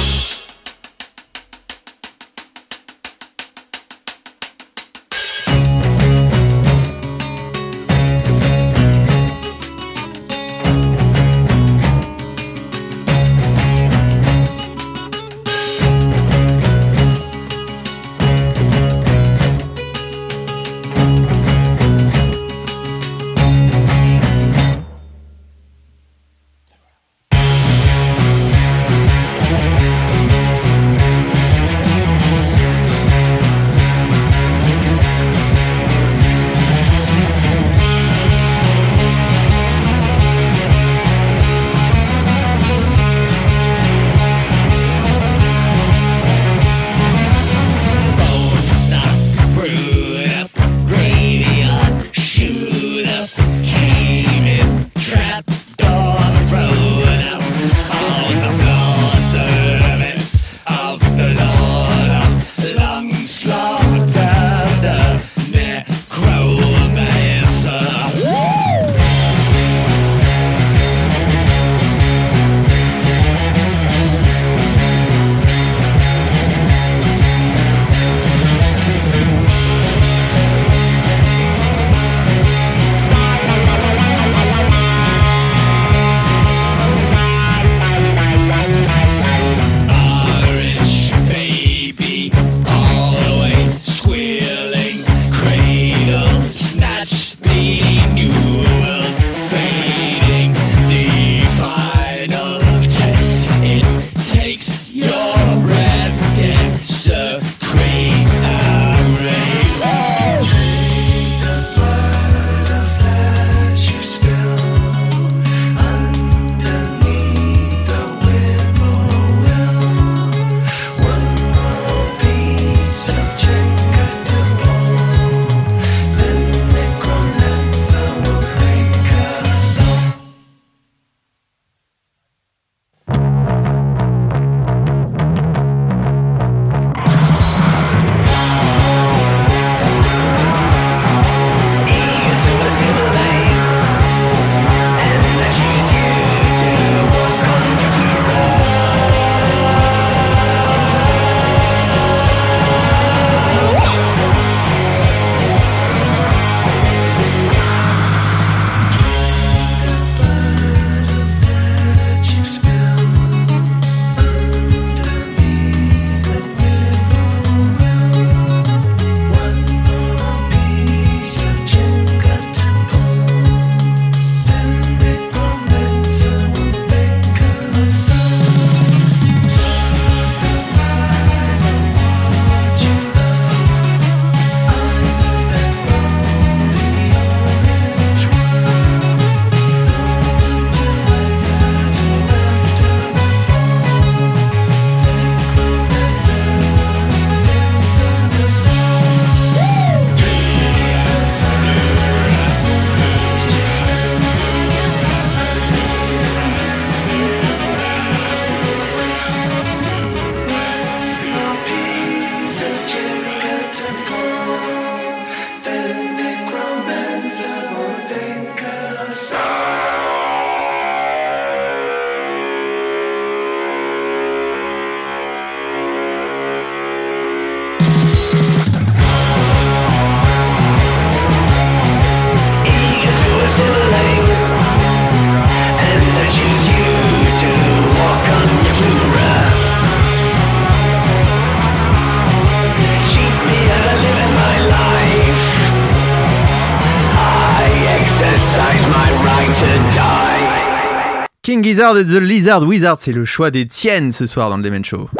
Gizzard et The Lizard Wizard, c'est le choix d'Étienne ce soir dans le Demen Show.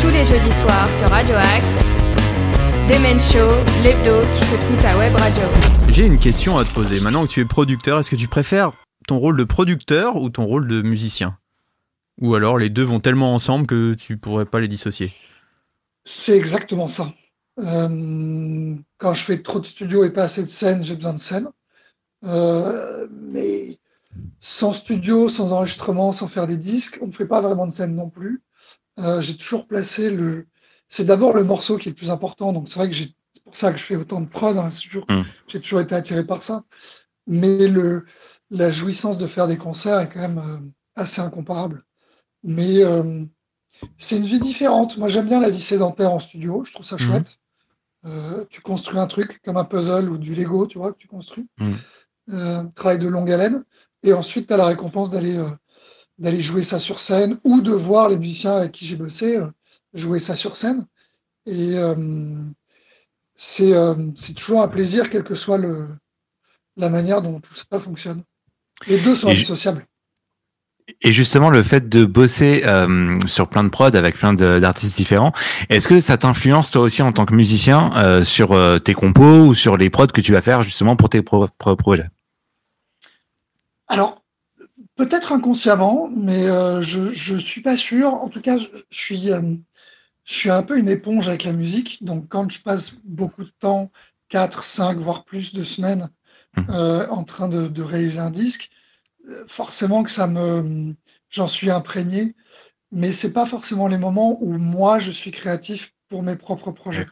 Tous les jeudis soirs sur Radio Axe. Demen Show, l'hebdo qui s'écoute à Web Radio. J'ai une question à te poser. Maintenant que tu es producteur, est-ce que tu préfères ton rôle de producteur ou ton rôle de musicien? Ou alors les deux vont tellement ensemble que tu pourrais pas les dissocier? C'est exactement ça. Euh, quand je fais trop de studio et pas assez de scène, j'ai besoin de scène. Euh, mais sans studio, sans enregistrement, sans faire des disques, on ne fait pas vraiment de scène non plus. Euh, j'ai toujours placé le. C'est d'abord le morceau qui est le plus important. Donc c'est vrai que j'ai- c'est pour ça que je fais autant de prod. hein. C'est toujours- Mm. J'ai toujours été attiré par ça. Mais le, la jouissance de faire des concerts est quand même euh, assez incomparable. Mais c'est une vie différente. Moi, j'aime bien la vie sédentaire en studio. Je trouve ça Mhm. chouette. Euh, tu construis un truc comme un puzzle ou du Lego, tu vois, que tu construis. Mhm. Euh, travail de longue haleine. Et ensuite, tu as la récompense d'aller euh, d'aller jouer ça sur scène ou de voir les musiciens avec qui j'ai bossé euh, jouer ça sur scène. Et c'est c'est toujours un plaisir, quelle que soit le, la manière dont tout ça fonctionne. Les deux sont indissociables. Et justement, le fait de bosser euh, sur plein de prods avec plein d'artistes différents, est-ce que ça t'influence toi aussi en tant que musicien euh, sur euh, tes compos ou sur les prods que tu vas faire justement pour tes propres projets? Alors, peut-être inconsciemment, mais euh, je je suis pas sûr. En tout cas, je, je suis euh, je suis un peu une éponge avec la musique. Donc, quand je passe beaucoup de temps, 4, 5, voire plus de semaines, Mhm. euh, en train de, de réaliser un disque, forcément que ça me j'en suis imprégné. Mais c'est pas forcément les moments où moi je suis créatif pour mes propres projets.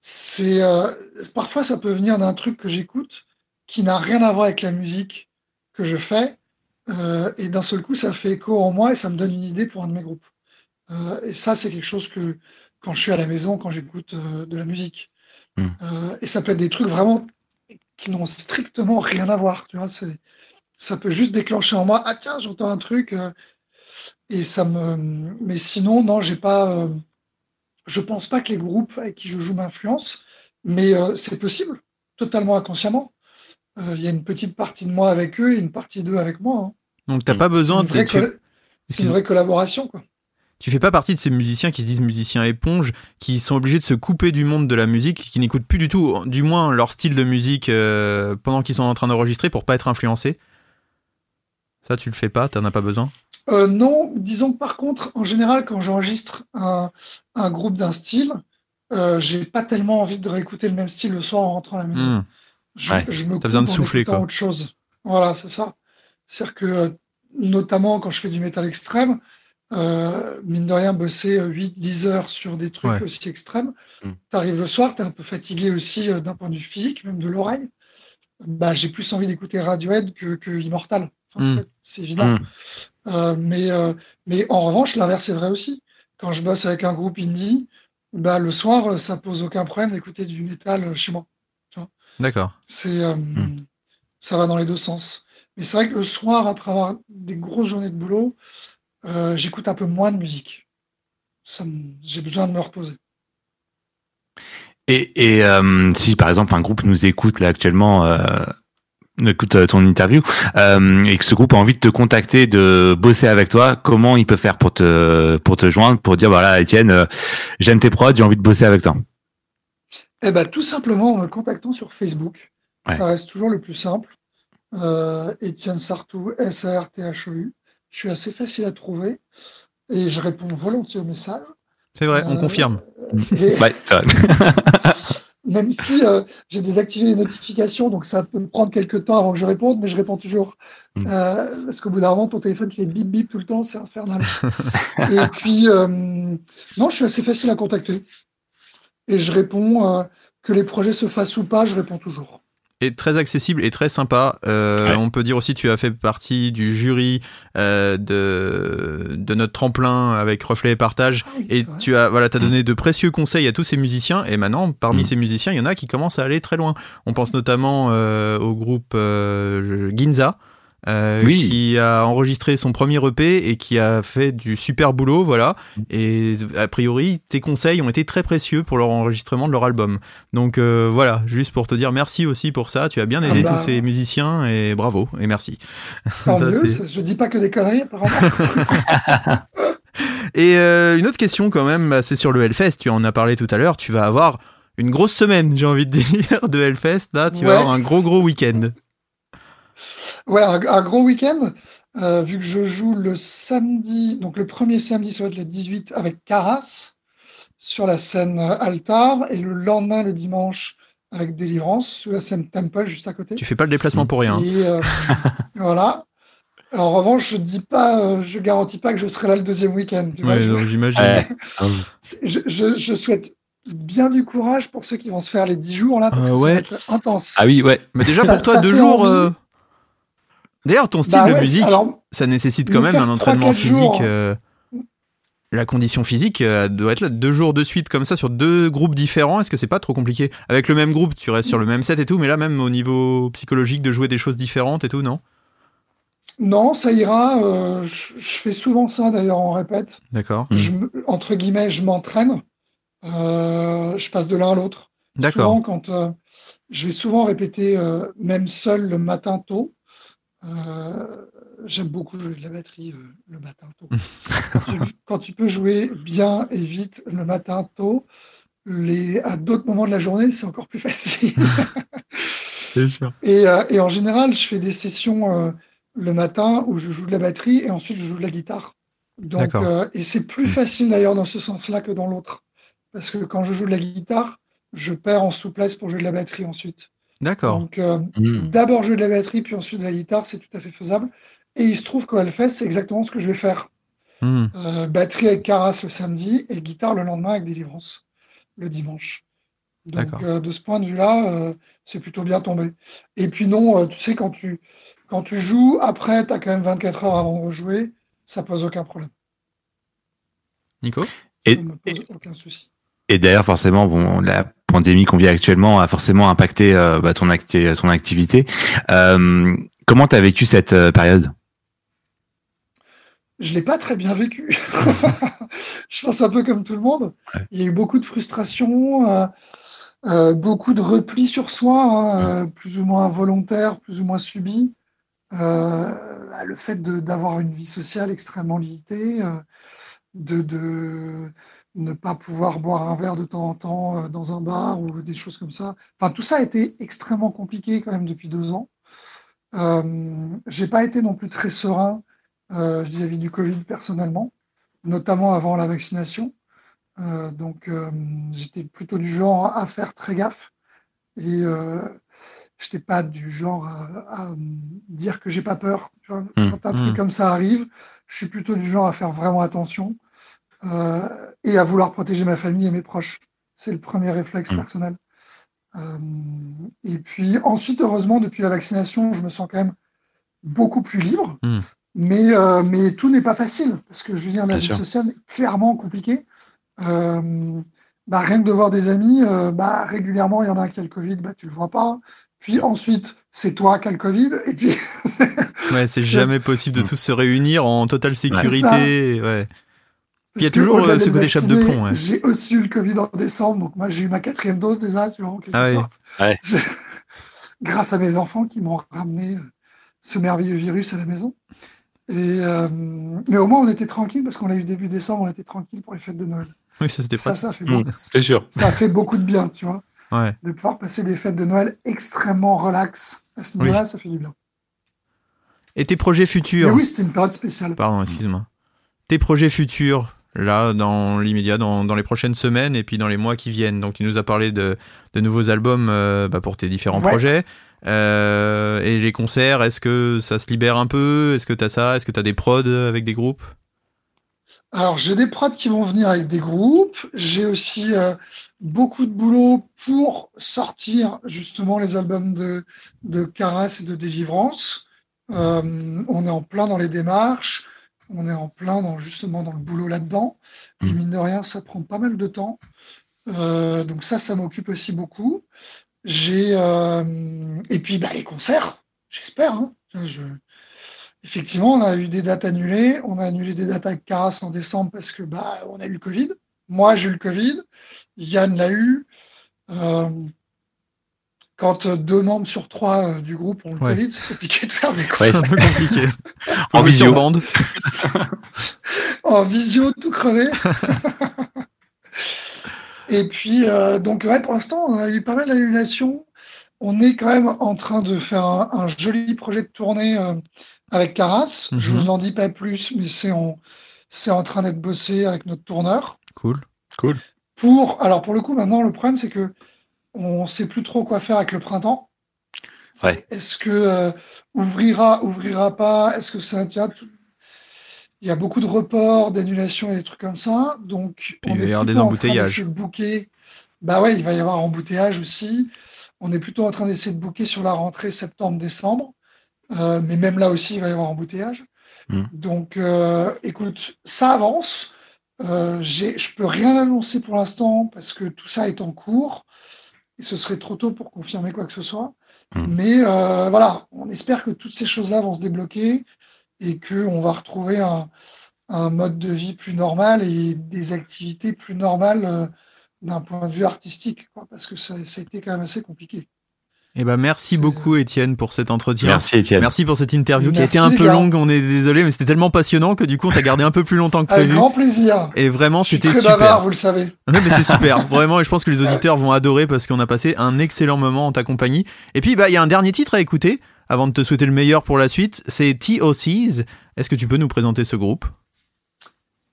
C'est euh, parfois ça peut venir d'un truc que j'écoute qui n'a rien à voir avec la musique que je fais euh, et d'un seul coup ça fait écho en moi et ça me donne une idée pour un de mes groupes. Euh, et ça c'est quelque chose que quand je suis à la maison, quand j'écoute euh, de la musique, Mm. Euh, et ça peut être des trucs vraiment qui n'ont strictement rien à voir. Tu vois, c'est ça peut juste déclencher en moi ah tiens j'entends un truc et ça me mais sinon non j'ai pas je pense pas que les groupes avec qui je joue m'influencent mais c'est possible totalement inconsciemment il y a une petite partie de moi avec eux et une partie d'eux avec moi hein. Donc t'as Mm. pas besoin Une de... vraie tu- colla- c'est une vraie collaboration quoi Tu fais pas partie de ces musiciens qui se disent musiciens éponges, qui sont obligés de se couper du monde de la musique, qui n'écoutent plus du tout, du moins leur style de musique euh, pendant qu'ils sont en train d'enregistrer pour pas être influencés? Ça, tu le fais pas, t'en as pas besoin? Euh, non, disons que par contre, en général, quand j'enregistre un, un groupe d'un style, euh, j'ai pas tellement envie de réécouter le même style le soir en rentrant à la maison. Hmm. Je, Ouais. je me besoin de souffler, quoi. autre chose. Voilà, c'est ça. C'est-à-dire que, euh, notamment quand je fais du métal extrême, euh, mine de rien, bosser 8-10 heures sur des trucs Ouais. aussi extrêmes, Mm. t'arrives le soir, t'es un peu fatigué aussi euh, d'un point de vue physique, même de l'oreille. Bah, j'ai plus envie d'écouter Radiohead que, que Immortal. Enfin, en Mm. fait, c'est évident. Mm. Euh, mais, euh, mais en revanche, l'inverse est vrai aussi. Quand je bosse avec un groupe indie, bah, le soir, euh, ça pose aucun problème d'écouter du métal euh, chez moi. D'accord. C'est, euh, Hmm. Ça va dans les deux sens. Mais c'est vrai que le soir, après avoir des grosses journées de boulot, euh, j'écoute un peu moins de musique. J'ai besoin de me reposer. Et, et euh, si par exemple un groupe nous écoute là actuellement, euh, écoute ton interview, euh, et que ce groupe a envie de te contacter, de bosser avec toi, comment il peut faire pour te pour te joindre, pour dire voilà Étienne, euh, j'aime tes prods, j'ai envie de bosser avec toi? Eh ben, tout simplement en me contactant sur Facebook. Ouais. Ça reste toujours le plus simple. Euh, Étienne Sartou, S-A-R-T-H-O-U. Je suis assez facile à trouver et je réponds volontiers aux messages. C'est vrai, on Euh, confirme. Et Ouais, même si euh, j'ai désactivé les notifications, donc ça peut me prendre quelques temps avant que je réponde, mais je réponds toujours. Mm. Euh, parce qu'au bout d'un moment, ton téléphone qui fait bip bip tout le temps, c'est infernal. et puis, euh, non, je suis assez facile à contacter. Et je réponds, euh, que les projets se fassent ou pas, je réponds toujours. Et très accessible et très sympa. Euh, Ouais. On peut dire aussi tu as fait partie du jury euh, de, de notre tremplin avec Reflet et Partage. Ah oui, Et tu as voilà, as donné de précieux conseils à tous ces musiciens. Et maintenant, parmi Mm. ces musiciens, il y en a qui commencent à aller très loin. On pense notamment euh, au groupe euh, Ginza, euh, Oui. qui a enregistré son premier EP et qui a fait du super boulot, voilà. Et a priori, tes conseils ont été très précieux pour leur enregistrement de leur album. Donc euh, voilà, juste pour te dire merci aussi pour ça. Tu as bien aidé Ah bah. tous ces musiciens et bravo et merci. Tant Ça, mieux, je dis pas que des conneries, apparemment. Et euh, une autre question quand même, bah, c'est sur le Hellfest. Tu en as parlé tout à l'heure. Tu vas avoir une grosse semaine, j'ai envie de dire, de Hellfest. Là, tu vas avoir un gros gros week-end. Ouais, un, un gros week-end, euh, vu que je joue le samedi, donc le premier samedi, ça va être le 18 avec Caras sur la scène Altar, et le lendemain, le dimanche, avec Délivrance sur la scène Temple juste à côté. Tu fais pas le déplacement pour rien. Et euh, voilà. En revanche, je dis pas, euh, je garantis pas que je serai là le deuxième week-end. Ouais, j'imagine. Je, je- je souhaite bien du courage pour ceux qui vont se faire les 10 jours là, parce Euh, que ouais. ça va être intense. Ah oui, ouais. Mais déjà Ça- pour toi, deux jours. D'ailleurs, ton style Bah de ouais, musique, alors, ça nécessite quand me même un entraînement physique. euh, La condition physique euh, doit être là deux jours de suite comme ça sur deux groupes différents. Est-ce que c'est pas trop compliqué? Avec le même groupe, tu restes sur le même set et tout, mais là même au niveau psychologique de jouer des choses différentes et tout, non? Non, ça ira. euh, je, je fais souvent ça d'ailleurs en répète. D'accord. Mm. Je me- entre guillemets, je m'entraîne. Euh, je passe de l'un à l'autre. D'accord. Souvent, quand euh, je vais souvent répéter, euh, même seul le matin tôt. Euh, J'aime beaucoup jouer de la batterie euh, le matin tôt. quand, tu, quand tu peux jouer bien et vite le matin tôt, les, à d'autres moments de la journée, c'est encore plus facile. Sûr. Et, euh, et en général, je fais des sessions le matin où je joue de la batterie et ensuite je joue de la guitare. Donc, et c'est plus facile d'ailleurs dans ce sens-là que dans l'autre. Parce que quand je joue de la guitare, je perds en souplesse pour jouer de la batterie ensuite. D'accord. Donc, euh, Mm. d'abord jouer de la batterie, puis ensuite de la guitare, c'est tout à fait faisable. Et il se trouve qu'au Hellfest, c'est exactement ce que je vais faire. Hmm. Euh, batterie avec Caras le samedi et guitare le lendemain avec Délivrance le dimanche. Donc, D'accord. euh, de ce point de vue-là, euh, c'est plutôt bien tombé. Et puis non, euh, tu sais, quand tu, quand tu joues, après, tu as quand même 24 heures avant de rejouer, ça pose aucun problème. Nico? Et- ça me pose aucun souci. Et d'ailleurs, forcément, bon, la pandémie qu'on vit actuellement a forcément impacté euh, bah, ton, acti- ton activité. Euh, comment tu as vécu cette euh, période? Je l'ai pas très bien vécu. je pense un peu comme tout le monde. Ouais. Il y a eu beaucoup de frustration, euh, beaucoup de repli sur soi, hein, plus ou moins volontaire, plus ou moins subi. Euh, le fait d'avoir une vie sociale extrêmement limitée, de, de ne pas pouvoir boire un verre de temps en temps euh, dans un bar ou des choses comme ça. Enfin, tout ça a été extrêmement compliqué quand même depuis deux ans. Euh, j'ai pas été non plus très serein euh, vis-à-vis du Covid personnellement, notamment avant la vaccination. Euh, donc, j'étais plutôt du genre à faire très gaffe et j'étais pas du genre à, à dire que j'ai pas peur. Tu vois, Mm, quand un mm. truc comme ça arrive, je suis plutôt du genre à faire vraiment attention euh, et à vouloir protéger ma famille et mes proches. C'est le premier réflexe Mm. personnel. Euh, et puis ensuite, heureusement, depuis la vaccination, je me sens quand même beaucoup plus libre. Mm. Mais, euh, mais tout n'est pas facile, parce que je veux dire, la Bien vie sûr. sociale est clairement compliquée. Bah, rien que de voir des amis, bah, régulièrement, il y en a un qui a le Covid, bah, tu le vois pas. Puis ensuite, c'est toi qui as le Covid. Et puis, Ouais, c'est jamais possible de Hmm. tous se réunir en totale sécurité. Ouais. Il y a toujours, euh, ce côté chape de plomb, ouais. J'ai aussi eu le Covid en décembre, donc moi j'ai eu ma quatrième dose déjà, tu vois, en quelque Ah sorte. Ouais. Je- Grâce à mes enfants qui m'ont ramené euh, ce merveilleux virus à la maison. Et, euh, mais au moins on était tranquille parce qu'on l'a eu début décembre, on était tranquille pour les fêtes de Noël. Oui, ça c'était Ça, pas. ça a fait, Mm. C'est sûr. ça a fait beaucoup de bien, tu vois, Ouais. de pouvoir passer des fêtes de Noël extrêmement relax. À ce niveau-là, ça fait du bien. Et tes projets Mais futurs oui, c'était une période spéciale. Pardon, excuse-moi. Tes projets futurs, là, dans l'immédiat, dans, dans les prochaines semaines et puis dans les mois qui viennent. Donc, tu nous as parlé de, de nouveaux albums euh, bah, pour tes différents Ouais. projets. Euh, et les concerts, est-ce que ça se libère un peu? Est-ce que tu as ça? Est-ce que tu as des prods avec des groupes? Alors, j'ai des prods qui vont venir avec des groupes. J'ai aussi euh, beaucoup de boulot pour sortir justement les albums de, de Caras et de Délivrance. On est en plein dans les démarches. On est en plein dans justement dans le boulot là-dedans. Et mine de rien, ça prend pas mal de temps. Euh, donc ça, ça m'occupe aussi beaucoup. J'ai euh, et puis bah, les concerts, j'espère. hein. Je, effectivement, on a eu des dates annulées. On a annulé des dates avec Caras en décembre parce que bah, on a eu le Covid. Moi, j'ai eu le Covid. Yann l'a eu. Euh, quand euh, deux membres sur trois euh, du groupe ont le Ouais. Covid, c'est compliqué de faire des C'est concerts un peu compliqué. En visio. bande. en visio, tout crevé. Et puis, euh, donc, ouais, pour l'instant, on a eu pas mal d'annulations. On est quand même en train de faire un, un joli projet de tournée euh, avec Caras. Je Mhm. vous en dis pas plus, mais c'est en, c'est en train d'être bossé avec notre tourneur. Cool. Cool. Pour, alors pour le coup, maintenant, le problème, c'est que on sait plus trop quoi faire avec le printemps. Ouais. Est-ce que euh, ouvrira, ouvrira pas? Est-ce que ça tient tout- Il y a beaucoup de reports, d'annulations et des trucs comme ça. Donc, on il va y est avoir des plutôt en train embouteillages. de booker. Bah ouais, il va y avoir embouteillage aussi. On est plutôt en train d'essayer de booker sur la rentrée septembre-décembre. Euh, mais même là aussi, il va y avoir embouteillage. Mm. Donc, euh, écoute, ça avance. Euh, je peux rien annoncer pour l'instant parce que tout ça est en cours et ce serait trop tôt pour confirmer quoi que ce soit. Mm. Mais euh, voilà, on espère que toutes ces choses-là vont se débloquer et qu'on va retrouver un, un mode de vie plus normal et des activités plus normales euh, d'un point de vue artistique, quoi, parce que ça, ça a été quand même assez compliqué. Eh ben, merci beaucoup, Étienne, pour cet entretien. Merci Étienne. Merci pour cette interview qui a été un peu gars. longue, on est désolé, mais c'était tellement passionnant que du coup on t'a gardé un peu plus longtemps que Avec prévu. grand plaisir. Et vraiment, c'était très super. bavard, vous le savez. Ouais, mais c'est super, vraiment, et je pense que les auditeurs vont adorer parce qu'on a passé un excellent moment en ta compagnie. Et puis, bah, il y a un dernier titre à écouter avant de te souhaiter le meilleur pour la suite. C'est TOCs. Est-ce que tu peux nous présenter ce groupe?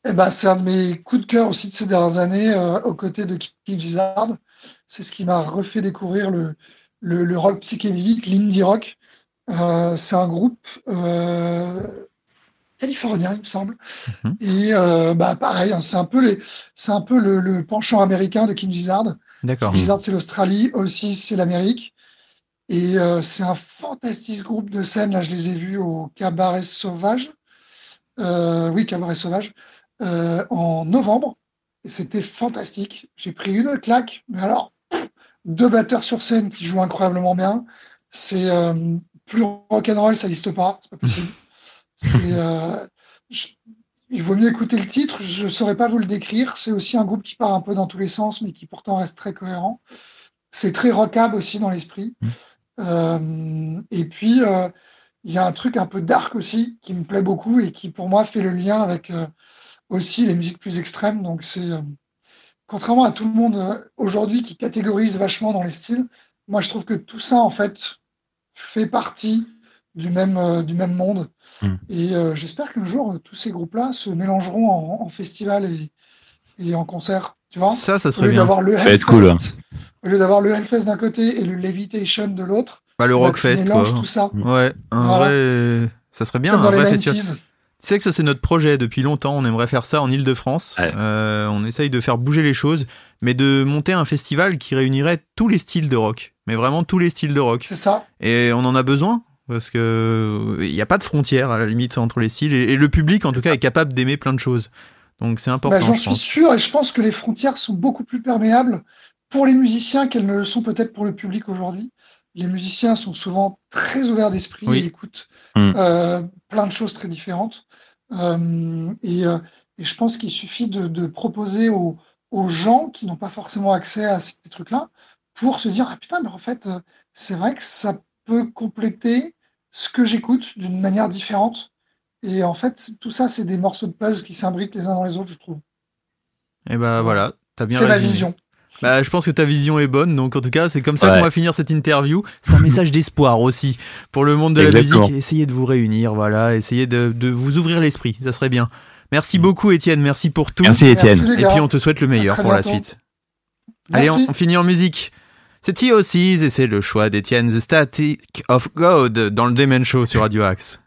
Eh ben, c'est un de mes coups de cœur aussi de ces dernières années, euh, aux côtés de King Gizzard. C'est ce qui m'a refait découvrir le, le, le rock psychédélique, l'indie rock. Euh, c'est un groupe euh, californien, il me semble. Mhm. Et euh, bah, pareil, hein, c'est un peu, les, c'est un peu le, le penchant américain de King Gizzard. D'accord. King Gizzard, c'est l'Australie, aussi c'est l'Amérique. Et c'est un fantastique groupe de scène. Là, je les ai vus au Cabaret Sauvage. Oui, Cabaret Sauvage. en novembre. Et c'était fantastique. J'ai pris une claque. Mais alors, deux batteurs sur scène qui jouent incroyablement bien. C'est euh, plus rock'n'roll, ça n'existe pas. C'est pas possible. C'est, euh, je- il vaut mieux écouter le titre. Je ne saurais pas vous le décrire. C'est aussi un groupe qui part un peu dans tous les sens, mais qui pourtant reste très cohérent. C'est très rockable aussi dans l'esprit. Euh, et puis, il y a un truc un peu dark aussi qui me plaît beaucoup et qui, pour moi, fait le lien avec aussi les musiques plus extrêmes. Donc, c'est contrairement à tout le monde euh, aujourd'hui qui catégorise vachement dans les styles, moi, je trouve que tout ça, en fait, fait partie du même, euh, du même monde. Mm. Et euh, j'espère qu'un jour, tous ces groupes-là se mélangeront en, en festival et, et en concert. Tu vois Ça, ça Au serait lieu bien. d'avoir le Hellfest, cool. au lieu d'avoir le Hellfest d'un côté et le Levitation de l'autre, Bah, le bah, Rockfest, quoi. tout ça. Ouais, un Voilà. vrai. Ça serait bien, comme un dans les vrai festival. 90s. Tu sais que ça c'est notre projet depuis longtemps, on aimerait faire ça en Ile-de-France. Ouais. Euh, on essaye de faire bouger les choses, mais de monter un festival qui réunirait tous les styles de rock. Mais vraiment tous les styles de rock. C'est ça. Et on en a besoin, parce que il n'y a pas de frontière à la limite entre les styles, et, et le public en tout cas est capable d'aimer plein de choses. Donc c'est important, Bah, J'en je suis pense. sûr et je pense que les frontières sont beaucoup plus perméables pour les musiciens qu'elles ne le sont peut-être pour le public aujourd'hui. Les musiciens sont souvent très ouverts d'esprit Oui. et écoutent Mm. euh, plein de choses très différentes. Euh, et, euh, et je pense qu'il suffit de, de proposer aux, aux gens qui n'ont pas forcément accès à ces trucs-là pour se dire Ah putain, mais en fait, euh, c'est vrai que ça peut compléter ce que j'écoute d'une manière différente. Et en fait, tout ça, c'est des morceaux de puzzle qui s'imbriquent les uns dans les autres, je trouve. Et bah voilà, t'as bien C'est ma vision. Bah, je pense que ta vision est bonne, donc en tout cas, c'est comme ça Ouais. qu'on va finir cette interview. C'est un message d'espoir aussi pour le monde de la musique. Essayez de vous réunir, voilà, essayez de, de vous ouvrir l'esprit, ça serait bien. Merci beaucoup, Étienne, merci pour tout. Merci Étienne. Merci, Et puis on te souhaite le meilleur pour la suite. Allez, on, finit en musique. C'est TOCs et c'est le choix d'Étienne The Static of God dans le Demen Show sur Radio Axe.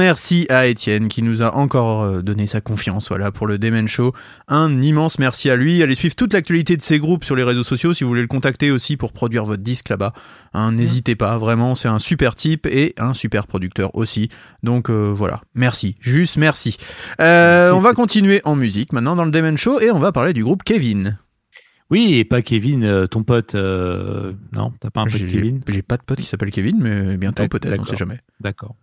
Merci à Étienne qui nous a encore euh, donné sa confiance voilà, pour le Demen Show. Un immense merci à lui. Allez suivre toute l'actualité de ces groupes sur les réseaux sociaux si vous voulez le contacter aussi pour produire votre disque là-bas. Hein, N'hésitez pas, vraiment, c'est un super type et un super producteur aussi. Donc euh, voilà, merci, juste merci. Euh, Merci. on va continuer en musique maintenant dans le Demen Show et on va parler du groupe Kevin. Oui, et pas Kevin, ton pote. euh, Non, t'as pas un pote Kevin? j'ai pas de pote qui s'appelle Kevin, mais bientôt peut-être, on sait jamais. D'accord.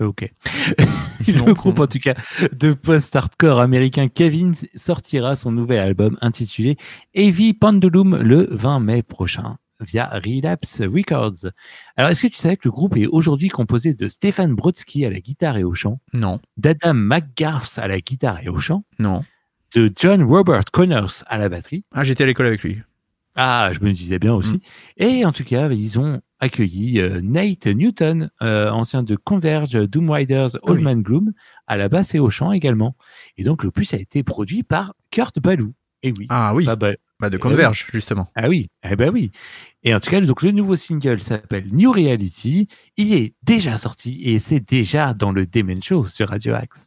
Ok. le groupe, en tout cas, de post-hardcore américain Kevin sortira son nouvel album intitulé Heavy Pendulum le 20 mai prochain via Relapse Records. Alors, est-ce que tu savais que le groupe est aujourd'hui composé de Stéphane Brodsky à la guitare et au chant, Non, d'Adam McGarth à la guitare et au chant, non. de John Robert Connors à la batterie, Ah, j'étais à l'école avec lui. ah, je me disais bien aussi. Mm. Et en tout cas, ils ont accueilli euh, Nate Newton, euh, ancien de Converge, Doom Riders, Ah oui. Old Man Gloom, à la basse et au chant également. Et donc, le plus a été produit par Kurt Ballou. Et oui. Ah oui, bah, de Eh Converge, justement. ah oui, eh ben oui. Et en tout cas, donc le nouveau single s'appelle New Reality. Il est déjà sorti et c'est déjà dans le Demon Show sur Radio Axe.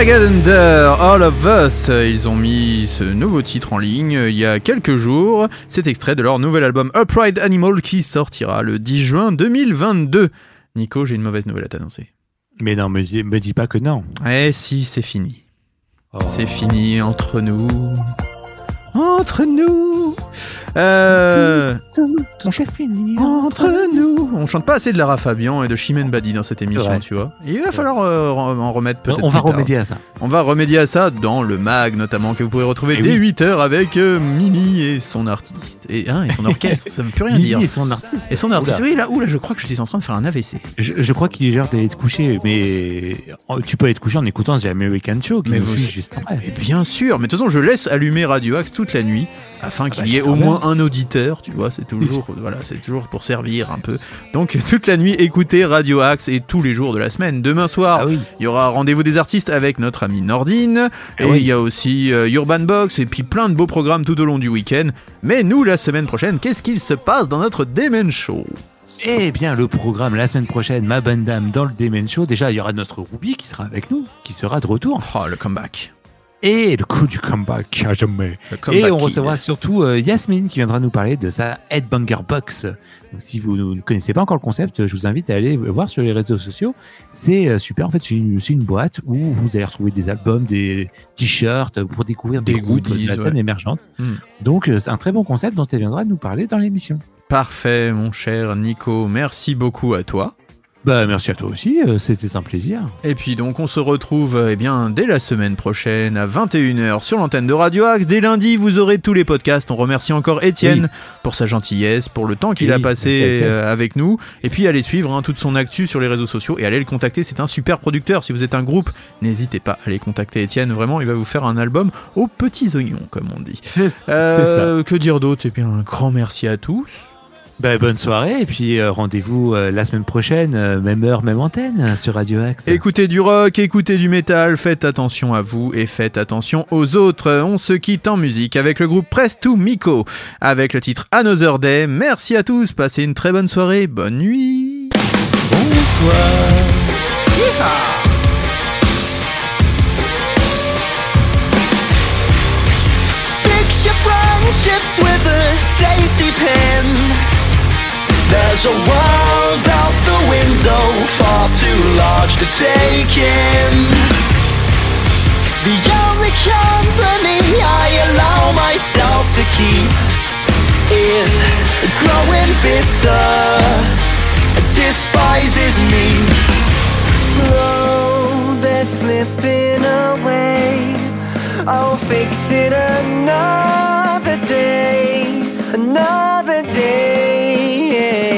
Under, All of Us, ils ont mis ce nouveau titre en ligne euh, il y a quelques jours. C'est extrait de leur nouvel album Upright Animal qui sortira le 10 juin 2022. Nico, j'ai une mauvaise nouvelle à t'annoncer. Mais non, me me dis pas que non. Eh si, c'est fini. Oh. C'est fini entre nous. Entre nous. Euh, Ton chef fini. entre nous. On chante pas assez de Lara Fabian et de Chimène Badi dans cette émission, tu vois. Il va falloir euh, en remettre peut-être. On va plus tard. remédier à ça. On va remédier à ça dans le mag notamment que vous pourrez retrouver Eh dès oui. 8h avec euh, Mimi et son artiste et, hein, et son orchestre, ça veut plus rien Mimi dire. et son artiste. Et son artiste. Oula. Oui, là, oula, je crois que je suis en train de faire un AVC. Je, je crois qu'il est l'heure d'aller te coucher, mais oh, tu peux aller te coucher en écoutant The American Show qui Mais vous- juste après. Et bien sûr, mais de toute façon, je laisse allumer Radio Axe tout toute la nuit afin qu'il bah, y ait au moins un auditeur, tu vois, c'est toujours voilà, c'est toujours pour servir un peu. Donc toute la nuit écoutez Radio Axe et tous les jours de la semaine. Demain soir, Ah oui. il y aura rendez-vous des artistes avec notre ami Nordine Ah et oui. il y a aussi euh, Urban Box et puis plein de beaux programmes tout au long du week-end. Mais nous la semaine prochaine, qu'est-ce qu'il se passe dans notre Demen Show? Eh bien, le programme la semaine prochaine, ma bonne dame, dans le Demen Show. Déjà, il y aura notre Ruby qui sera avec nous, qui sera de retour. Oh le comeback. Et le coup du comeback à jamais. Et on recevra surtout euh, Yasmine qui viendra nous parler de sa Headbanger Box. Donc, si vous ne connaissez pas encore le concept, je vous invite à aller voir sur les réseaux sociaux. C'est euh, super. En fait, c'est une, boîte où vous allez retrouver des albums, des t-shirts pour découvrir des, Des groupes de la scène ouais. émergente. Hmm. Donc, euh, c'est un très bon concept dont elle viendra nous parler dans l'émission. Parfait mon cher Nico, merci beaucoup à toi. Bah, merci à toi aussi. euh, C'était un plaisir. Et puis donc on se retrouve euh, eh bien dès la semaine prochaine à 21h sur l'antenne de Radio Axe. Dès lundi, vous aurez tous les podcasts. On remercie encore Étienne pour sa gentillesse, pour le temps qu'il Oui, a passé euh, avec nous. Et puis allez suivre hein, toute son actu sur les réseaux sociaux et allez le contacter. C'est un super producteur. Si vous êtes un groupe, n'hésitez pas à aller contacter Étienne. Vraiment, il va vous faire un album aux petits oignons, comme on dit. Ça. Que dire d'autre? Eh bien, un grand merci à tous. Bah, bonne soirée. Et puis, euh, rendez-vous euh, la semaine prochaine, euh, même heure, même antenne euh, sur Radio Axe. Écoutez du rock, écoutez du métal, faites attention à vous et faites attention aux autres. On se quitte en musique avec le groupe Press to Miko, avec le titre Another Day. Merci à tous, passez une très bonne soirée, bonne nuit. Your friendships with a safety pin. There's a world out the window far too large to take in. The only company I allow myself to keep is growing bitter, despises me. Slow, they're slipping away. I'll fix it another day, another day.